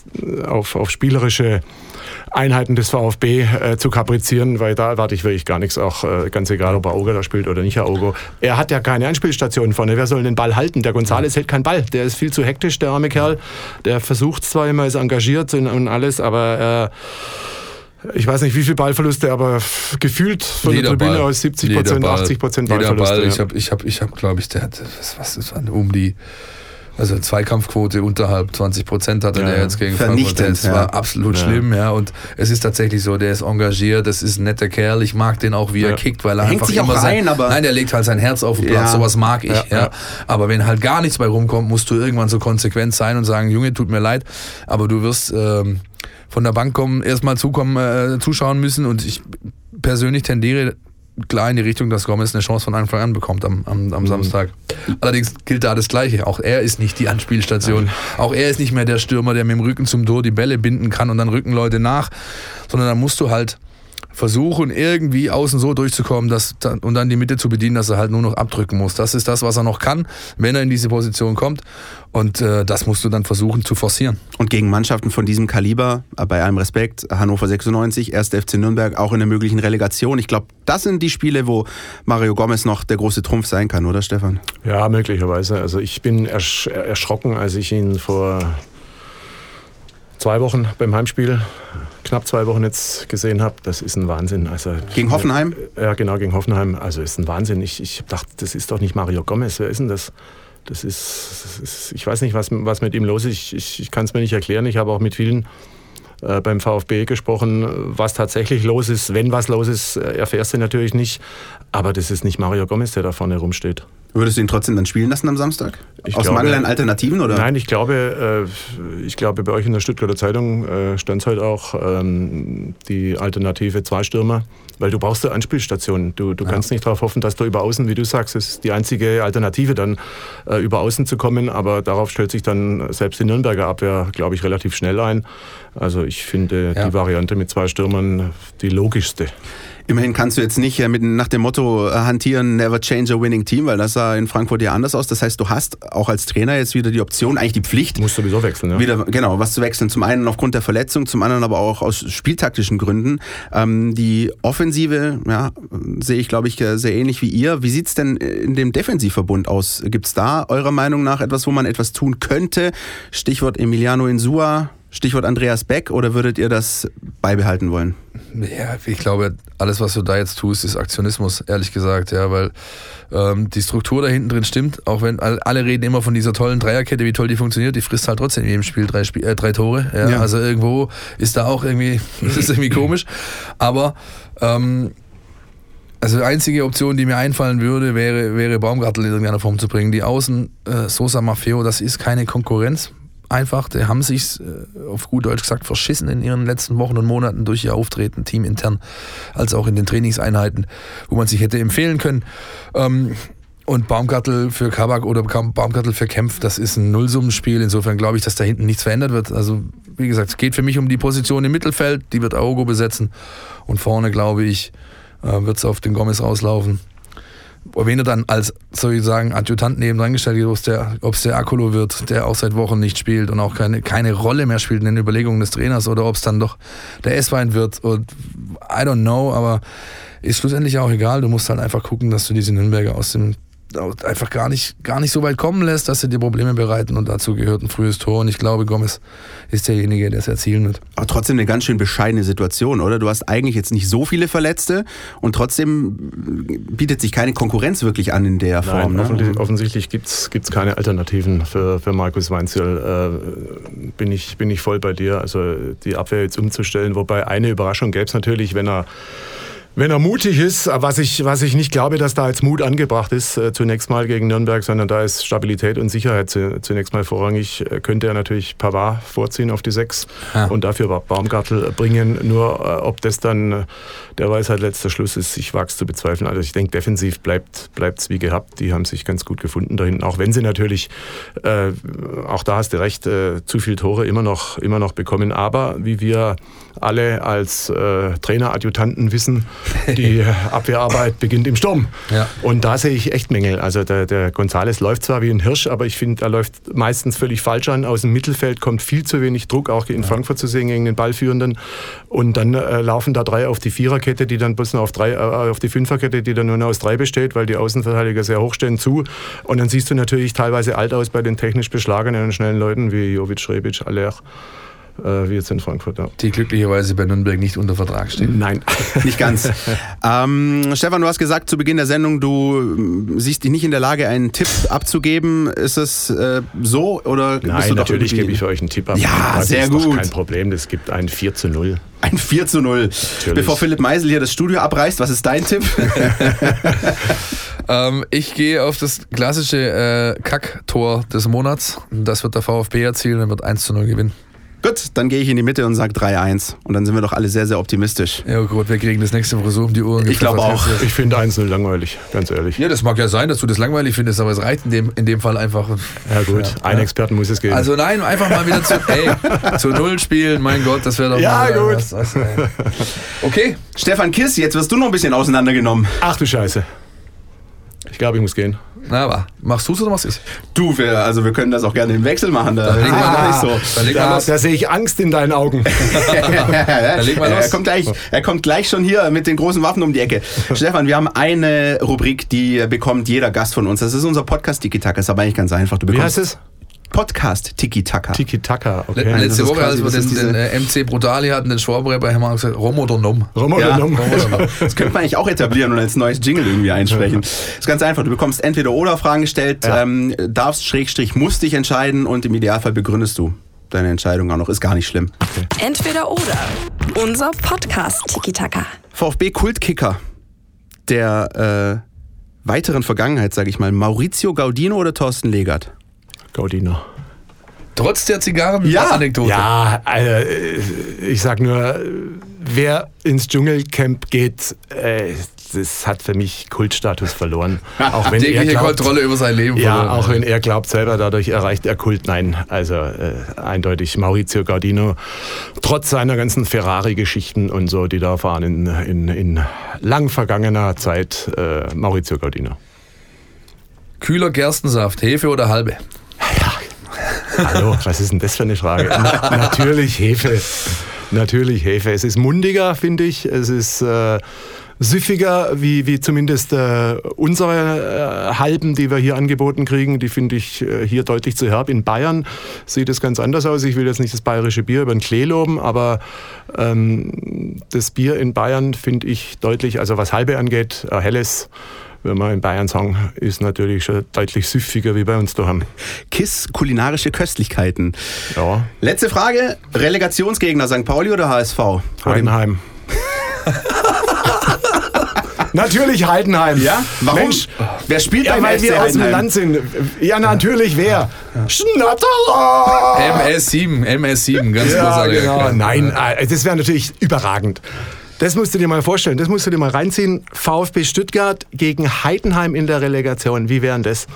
auf, auf spielerische Einheiten des VfB äh, zu kaprizieren, weil da erwarte ich wirklich gar nichts, auch äh, ganz egal, ob er Auge da spielt oder nicht Auge. Er hat ja keine Anspielstation vorne. Wer soll den Ball halten? Der González hält keinen Ball. Der ist viel zu hektisch, der arme Kerl. Der versucht zwar immer, ist engagiert und alles, aber äh, ich weiß nicht, wie viel Ballverluste, aber gefühlt von Jeder der Tribüne Ball. aus 70 Prozent, 80 Prozent Ballverluste. Ball. Ich habe, ich hab, ich hab, glaube ich, der hat, was, was ist um die also Zweikampfquote unterhalb 20 Prozent hatte ja, der jetzt gegen Frankfurt. Das ja. war absolut ja. schlimm, ja. Und es ist tatsächlich so, der ist engagiert, das ist ein netter Kerl. Ich mag den auch, wie er kickt, weil er, er einfach immer rein, sein, aber Nein, der legt halt sein Herz auf den Platz. Sowas mag ich, ja. Aber wenn halt gar nichts bei rumkommt, musst du irgendwann so konsequent sein und sagen, Junge, tut mir leid, aber du wirst ähm, von der Bank kommen, erstmal zukommen, äh, zuschauen müssen und ich persönlich tendiere klar in die Richtung, dass Gomez eine Chance von Anfang an bekommt am, am, am mhm. Samstag. Allerdings gilt da das Gleiche. Auch er ist nicht die Anspielstation. Auch er ist nicht mehr der Stürmer, der mit dem Rücken zum Tor die Bälle binden kann und dann rücken Leute nach, sondern da musst du halt versuchen, irgendwie außen so durchzukommen dass, und dann die Mitte zu bedienen, dass er halt nur noch abdrücken muss. Das ist das, was er noch kann, wenn er in diese Position kommt. Und äh, das musst du dann versuchen zu forcieren. Und gegen Mannschaften von diesem Kaliber, äh, bei allem Respekt, Hannover 96, 1. FC Nürnberg, auch in der möglichen Relegation. Ich glaube, das sind die Spiele, wo Mario Gomez noch der große Trumpf sein kann, oder Stefan? Ja, möglicherweise. Also ich bin ersch erschrocken, als ich ihn vor zwei Wochen beim Heimspiel, knapp zwei Wochen jetzt gesehen habe. Das ist ein Wahnsinn. Also, gegen Hoffenheim? Ja, genau, gegen Hoffenheim. Also ist ein Wahnsinn. Ich, ich dachte, das ist doch nicht Mario Gomez. Wer ist denn das? Das ist, das ist ich weiß nicht, was, was mit ihm los ist. Ich, ich, ich kann es mir nicht erklären. Ich habe auch mit vielen äh, beim VfB gesprochen, was tatsächlich los ist. Wenn was los ist, äh, erfährst du natürlich nicht. Aber das ist nicht Mario Gomez, der da vorne rumsteht. Würdest du ihn trotzdem dann spielen lassen am Samstag? Ich Aus glaube- Mangel an Alternativen oder? Nein, ich glaube, äh, ich glaube, bei euch in der Stuttgarter Zeitung äh, stand es halt auch ähm, die Alternative Zweistürmer, weil du brauchst eine Anspielstation. Du, du kannst nicht darauf hoffen, dass du über Außen, wie du sagst, ist die einzige Alternative dann äh, über Außen zu kommen, aber darauf stellt sich dann selbst die Nürnberger Abwehr, glaube ich, relativ schnell ein. Also ich finde Ja. die Variante mit zwei Stürmern die logischste. Immerhin kannst du jetzt nicht äh, mit, nach dem Motto äh, hantieren, never change a winning team, weil das sah in Frankfurt ja anders aus. Das heißt, du hast auch als Trainer jetzt wieder die Option, eigentlich die Pflicht, Muss sowieso wechseln, ja. wieder genau was zu wechseln. Zum einen aufgrund der Verletzung, zum anderen aber auch aus spieltaktischen Gründen. Ähm, die Offensive, ja, sehe ich glaube ich äh, sehr ähnlich wie ihr. Wie sieht's denn in dem Defensivverbund aus? Gibt's da eurer Meinung nach etwas, wo man etwas tun könnte? Stichwort Emiliano Insua, Stichwort Andreas Beck, oder würdet ihr das beibehalten wollen? Ja, ich glaube, alles, was du da jetzt tust, ist Aktionismus, ehrlich gesagt, ja, weil ähm, die Struktur da hinten drin stimmt, auch wenn all- alle reden immer von dieser tollen Dreierkette, wie toll die funktioniert, die frisst halt trotzdem in jedem Spiel drei, Spiel, äh, drei Tore. Ja, Ja. Also irgendwo ist da auch irgendwie, das ist irgendwie komisch. Aber ähm, also die einzige Option, die mir einfallen würde, wäre, wäre Baumgartel in irgendeiner Form zu bringen. Die Außen, äh, Sosa Maffeo, das ist keine Konkurrenz. Einfach, die haben sich äh, auf gut Deutsch gesagt verschissen in ihren letzten Wochen und Monaten durch ihr Auftreten, teamintern, als auch in den Trainingseinheiten, wo man sich hätte empfehlen können. Ähm, und Baumgartel für Kabak oder Baumgartel für Kempf, das ist ein Nullsummenspiel. Insofern glaube ich, dass da hinten nichts verändert wird. Also, wie gesagt, es geht für mich um die Position im Mittelfeld, die wird Aogo besetzen. Und vorne, glaube ich, äh, wird es auf den Gomez rauslaufen. Wen er dann als sozusagen Adjutant neben dran gestellt wird, ob es der Akolo wird, der auch seit Wochen nicht spielt und auch keine, keine Rolle mehr spielt in den Überlegungen des Trainers oder ob es dann doch der S-Wein wird. Und I don't know, aber ist schlussendlich auch egal. Du musst halt einfach gucken, dass du diese Nürnberger aus dem einfach gar nicht, gar nicht so weit kommen lässt, dass sie dir Probleme bereiten und dazu gehört ein frühes Tor und ich glaube, Gomez ist derjenige, der es erzielen wird. Aber trotzdem eine ganz schön bescheidene Situation, oder? Du hast eigentlich jetzt nicht so viele Verletzte und trotzdem bietet sich keine Konkurrenz wirklich an in der Form. Nein, offensichtlich, ne? offensichtlich gibt es keine Alternativen für, für Markus Weinzierl. Äh, bin, ich, bin ich voll bei dir. Also die Abwehr jetzt umzustellen, wobei eine Überraschung gäbe es natürlich, wenn er wenn er mutig ist, was ich, was ich nicht glaube, dass da als Mut angebracht ist, äh, zunächst mal gegen Nürnberg, sondern da ist Stabilität und Sicherheit zu, zunächst mal vorrangig, äh, könnte er natürlich Pavard vorziehen auf die Sechs Ja. und dafür Ba- Baumgartel bringen. Nur äh, ob das dann äh, der Weisheit letzter Schluss ist, ich wag's zu bezweifeln. Also ich denke, defensiv bleibt es wie gehabt. Die haben sich ganz gut gefunden da hinten, auch wenn sie natürlich, äh, auch da hast du recht, äh, zu viel Tore immer noch, immer noch bekommen. Aber wie wir alle als äh, Traineradjutanten wissen, die Abwehrarbeit beginnt im Sturm. Ja. Und da sehe ich echt Mängel. Also der, der Gonzales läuft zwar wie ein Hirsch, aber ich finde, er läuft meistens völlig falsch an. Aus dem Mittelfeld kommt viel zu wenig Druck, auch in Frankfurt zu sehen gegen den Ballführenden. Und dann äh, laufen da drei auf die Viererkette, die dann bloß noch auf, drei, äh, auf die Fünferkette, die dann nur noch aus drei besteht, weil die Außenverteidiger sehr hoch stehen, zu. Und dann siehst du natürlich teilweise alt aus bei den technisch beschlagenen und schnellen Leuten wie Jovic, Rebic, Aller, äh, wie jetzt in Frankfurt. Ja. Die glücklicherweise bei Nürnberg nicht unter Vertrag stehen. Nein. Nicht ganz. ähm, Stefan, du hast gesagt zu Beginn der Sendung, du ähm, siehst dich nicht in der Lage, einen Tipp abzugeben. Ist es äh, so oder bist Nein, du doch natürlich gebe ich für euch einen Tipp ab. Ja, das sehr ist doch gut. kein Problem, es gibt ein 4 zu 0. ein 4 zu 0? Bevor Philipp Meisel hier das Studio abreißt, was ist dein Tipp? Ähm, ich gehe auf das klassische äh, Kack-Tor des Monats. Das wird der VfB erzielen und wird 1 zu 0 gewinnen. Gut, dann gehe ich in die Mitte und sage 3-1. Und dann sind wir doch alle sehr, sehr optimistisch. Ja gut, wir kriegen das nächste Woche so um die Uhren. Ich glaube auch. Ich finde 1-0 langweilig, ganz ehrlich. Ja, das mag ja sein, dass du das langweilig findest, aber es reicht in dem, in dem Fall einfach. Ja gut, einen Experten muss es geben. Also nein, einfach mal wieder zu, ey, zu Null spielen. Mein Gott, das wäre doch Ja, mal gut. Was, was. Okay, Stefan Kiss, jetzt wirst du noch ein bisschen auseinandergenommen. Ach du Scheiße. Ich glaube, ich muss gehen. Na aber, machst du es oder machst du es? Du, wir, also wir können das auch gerne im Wechsel machen. Da Dann legen wir wir mal- nicht so. Da, los. da sehe ich Angst in deinen Augen. leg mal los. Er kommt, gleich, er kommt gleich schon hier mit den großen Waffen um die Ecke. Stefan, wir haben eine Rubrik, die bekommt jeder Gast von uns. Das ist unser Podcast Tiki Taka. Ist aber eigentlich ganz einfach. Du Wie bekommst heißt es? Podcast Tiki Taka. Tiki-Taka. Le- Okay. das Letzte ist Woche, quasi- als wir das den, den diese- äh, MC Brutali hatten, den Schwaber bei haben wir gesagt, Rom oder Nom. Rum oder Ja. Numm? Das könnte man eigentlich auch etablieren und als neues Jingle irgendwie einsprechen. ist ganz einfach. Du bekommst entweder oder Fragen gestellt, Ja. ähm, darfst, Schrägstrich, musst dich entscheiden und im Idealfall begründest du deine Entscheidung auch noch. Ist gar nicht schlimm. Entweder oder. Unser Podcast Tiki Taka. VfB Kultkicker, der äh, weiteren Vergangenheit, sage ich mal, Maurizio Gaudino oder Thorsten Legert? Gaudino. Trotz der Ja. Zigarren-Anekdote. Ja, also, äh, ich sag nur, wer ins Dschungelcamp geht, äh, das hat für mich Kultstatus verloren. Auch wenn er glaubt, Kontrolle über sein Leben ja, verloren. auch wenn er glaubt, selber dadurch erreicht er Kult. Nein, also äh, eindeutig Maurizio Gardino, trotz seiner ganzen Ferrari-Geschichten und so, die da fahren in, in, in lang vergangener Zeit, äh, Maurizio Gardino. Kühler Gerstensaft, Hefe oder halbe? Hallo, was ist denn das für eine Frage? Na, natürlich Hefe. Natürlich Hefe. Es ist mundiger, finde ich. Es ist äh, süffiger, wie, wie zumindest äh, unsere äh, Halben, die wir hier angeboten kriegen. Die finde ich äh, hier deutlich zu herb. In Bayern sieht es ganz anders aus. Ich will jetzt nicht das bayerische Bier über den Klee loben, aber ähm, das Bier in Bayern finde ich deutlich, also was Halbe angeht, helles, wenn wir in Bayern sagen, ist natürlich schon deutlich süffiger wie bei uns daheim. KISS kulinarische Köstlichkeiten. Ja, Letzte Frage: Relegationsgegner St. Pauli oder HSV? Heidenheim. natürlich Heidenheim. Ja? Warum? Mensch, Wer spielt ja, beim weil FC wir aus dem? Land sind. Ja, natürlich, wer? Schnatterer! MS7, MS7, ganz Ja, großartig. genau. Nein, äh, das wäre natürlich überragend. Das musst du dir mal vorstellen, das musst du dir mal reinziehen. VfB Stuttgart gegen Heidenheim in der Relegation, wie wären das?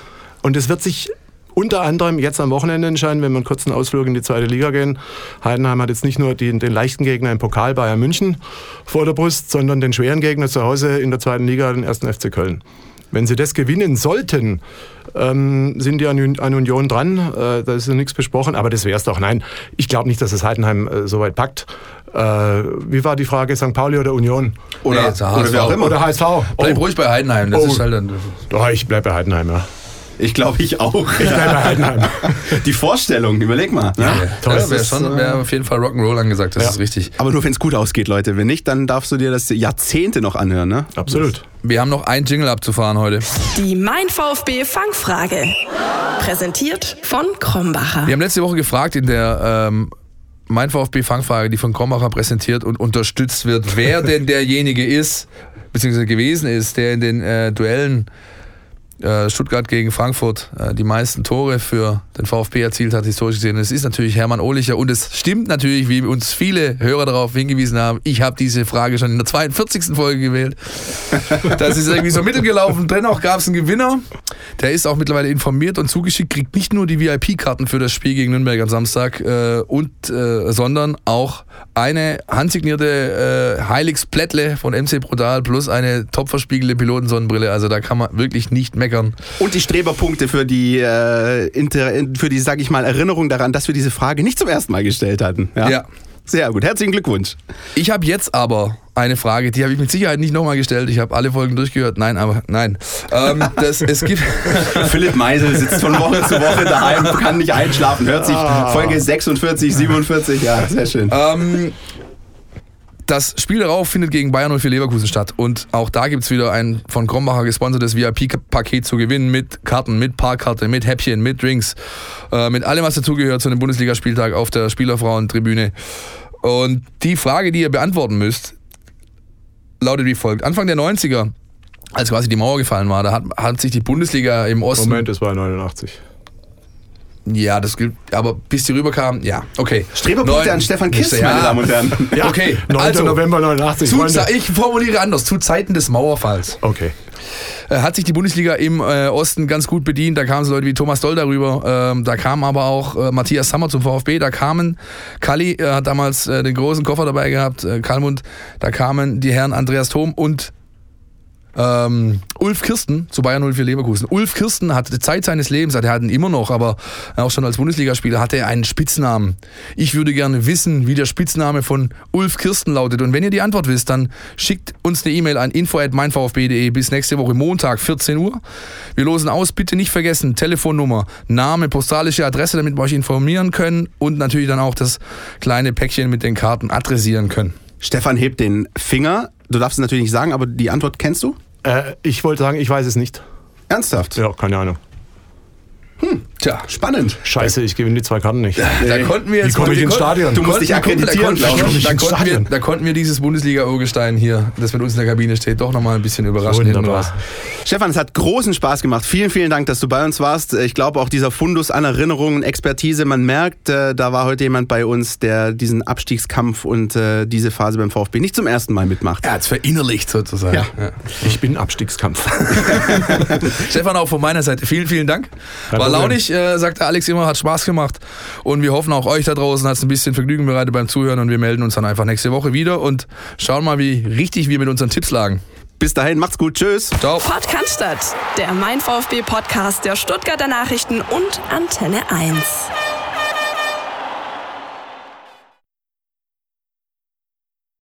Und es wird sich unter anderem jetzt am Wochenende entscheiden, wenn wir einen kurzen Ausflug in die zweite Liga gehen. Heidenheim hat jetzt nicht nur den, den leichten Gegner im Pokal Bayern München vor der Brust, sondern den schweren Gegner zu Hause in der zweiten Liga, den ersten FC Köln. Wenn sie das gewinnen sollten, ähm, sind die an, an Union dran. Äh, da ist noch nichts besprochen, aber das wäre es doch. Nein, ich glaube nicht, dass es Heidenheim äh, so weit packt. Äh, wie war die Frage? St. Pauli oder Union? Oder, Nee, oder HSV. immer. Oder HSV? Bleib Oh, ruhig bei Heidenheim, das Oh. ist halt dann. oh, ich bleibe bei Heidenheim, ja. Ich glaube, ich auch. Ich bleibe bei Heidenheim. Die Vorstellung, überleg mal. Ne? Ja, Das wäre schon wär auf jeden Fall Rock'n'Roll angesagt, das Ja. ist richtig. Aber nur wenn es gut ausgeht, Leute. Wenn nicht, dann darfst du dir das Jahrzehnte noch anhören. Ne? Absolut. Wir haben noch ein Jingle abzufahren heute. Die Mein VfB Fangfrage. Präsentiert von Krombacher. Wir haben letzte Woche gefragt in der ähm, Mein VfB Fangfrage, die von Krombacher präsentiert und unterstützt wird, wer denn derjenige ist, beziehungsweise gewesen ist, der in den äh, Duellen Stuttgart gegen Frankfurt äh, die meisten Tore für den VfB erzielt hat, historisch gesehen. Es ist natürlich Hermann Ohlicher und es stimmt natürlich, wie uns viele Hörer darauf hingewiesen haben, ich habe diese Frage schon in der 42. Folge gewählt. Das ist irgendwie so mittelgelaufen. Dennoch gab es einen Gewinner. Der ist auch mittlerweile informiert und zugeschickt, kriegt nicht nur die VIP-Karten für das Spiel gegen Nürnberg am Samstag, äh, und, äh, sondern auch eine handsignierte äh, Heiligs von MC Brutal plus eine top verspiegelte Pilotensonnenbrille. Also da kann man wirklich nicht meckern. Und die Streberpunkte für die, äh, Inter für die, sag ich mal, Erinnerung daran, dass wir diese Frage nicht zum ersten Mal gestellt hatten. Ja. Sehr gut. Herzlichen Glückwunsch. Ich habe jetzt aber eine Frage, die habe ich mit Sicherheit nicht nochmal gestellt. Ich habe alle Folgen durchgehört. Nein, aber nein. Ähm, das, es gibt. Philipp Meisel sitzt von Woche zu Woche daheim, kann nicht einschlafen, hört sich Folge 46, 47. Ja, sehr schön. Ähm, das Spiel darauf findet gegen Bayern 04 Leverkusen statt. Und auch da gibt es wieder ein von Krombacher gesponsertes VIP-Paket zu gewinnen mit Karten, mit Parkkarte, mit Häppchen, mit Drinks, äh, mit allem, was dazugehört zu einem Bundesligaspieltag auf der Spielerfrauentribüne. Und die Frage, die ihr beantworten müsst, lautet wie folgt. Anfang der 90er, als quasi die Mauer gefallen war, da hat, hat sich die Bundesliga im Osten Moment, das war 89. ja, das gilt, aber bis die rüberkamen, ja, okay. Streberpunkte Neun- an Stefan Kiss, Ja. meine Damen und Herren. Ja, Okay, 9. also, November 89. Zu, Freunde. ich formuliere anders, zu Zeiten des Mauerfalls Okay. äh, hat sich die Bundesliga im äh, Osten ganz gut bedient. Da kamen so Leute wie Thomas Doll darüber. Ähm, da kam aber auch äh, Matthias Sammer zum VfB. Da kamen, Kalli äh, hat damals äh, den großen Koffer dabei gehabt, äh, Kalmund. Da kamen die Herren Andreas Thom und ähm, Ulf Kirsten zu Bayern 04 Leverkusen. Ulf Kirsten hatte Zeit seines Lebens, er hat ihn immer noch, aber auch schon als Bundesligaspieler hatte er einen Spitznamen. Ich würde gerne wissen, wie der Spitzname von Ulf Kirsten lautet. Und wenn ihr die Antwort wisst, dann schickt uns eine E-Mail an info@meinvfb.de bis nächste Woche Montag 14 Uhr. Wir losen aus, bitte nicht vergessen, Telefonnummer, Name, postalische Adresse, damit wir euch informieren können und natürlich dann auch das kleine Päckchen mit den Karten adressieren können. Stefan hebt den Finger. Du darfst es natürlich nicht sagen, aber die Antwort kennst du? Äh, ich wollte sagen, ich weiß es nicht. Ernsthaft? Ja, keine Ahnung. Tja, Spannend. Scheiße, ich gewinne die zwei Karten nicht. da konnten wir Wie jetzt komme ich ins Stadion? Du musst dich akkreditieren, Da konnten, da, konnten wir, da konnten wir dieses Bundesliga-Urgestein hier, das mit uns in der Kabine steht, doch nochmal ein bisschen überraschen. Wunderbar. Stefan, es hat großen Spaß gemacht. Vielen, vielen Dank, dass du bei uns warst. Ich glaube auch dieser Fundus an Erinnerungen, Expertise, man merkt, äh, da war heute jemand bei uns, der diesen Abstiegskampf und äh, diese Phase beim VfB nicht zum ersten Mal mitmacht. Er hat es verinnerlicht sozusagen. Ja. Ja. Ich bin Abstiegskampf. Stefan, auch von meiner Seite vielen, vielen Dank. War launig, äh, sagt der Alex immer, hat Spaß gemacht. Und wir hoffen auch euch da draußen hat es ein bisschen Vergnügen bereitet beim Zuhören. Und wir melden uns dann einfach nächste Woche wieder und schauen mal, wie richtig wir mit unseren Tipps lagen. Bis dahin, macht's gut. Tschüss. Ciao. Podcast, der Mein VfB Podcast der Stuttgarter Nachrichten und Antenne 1.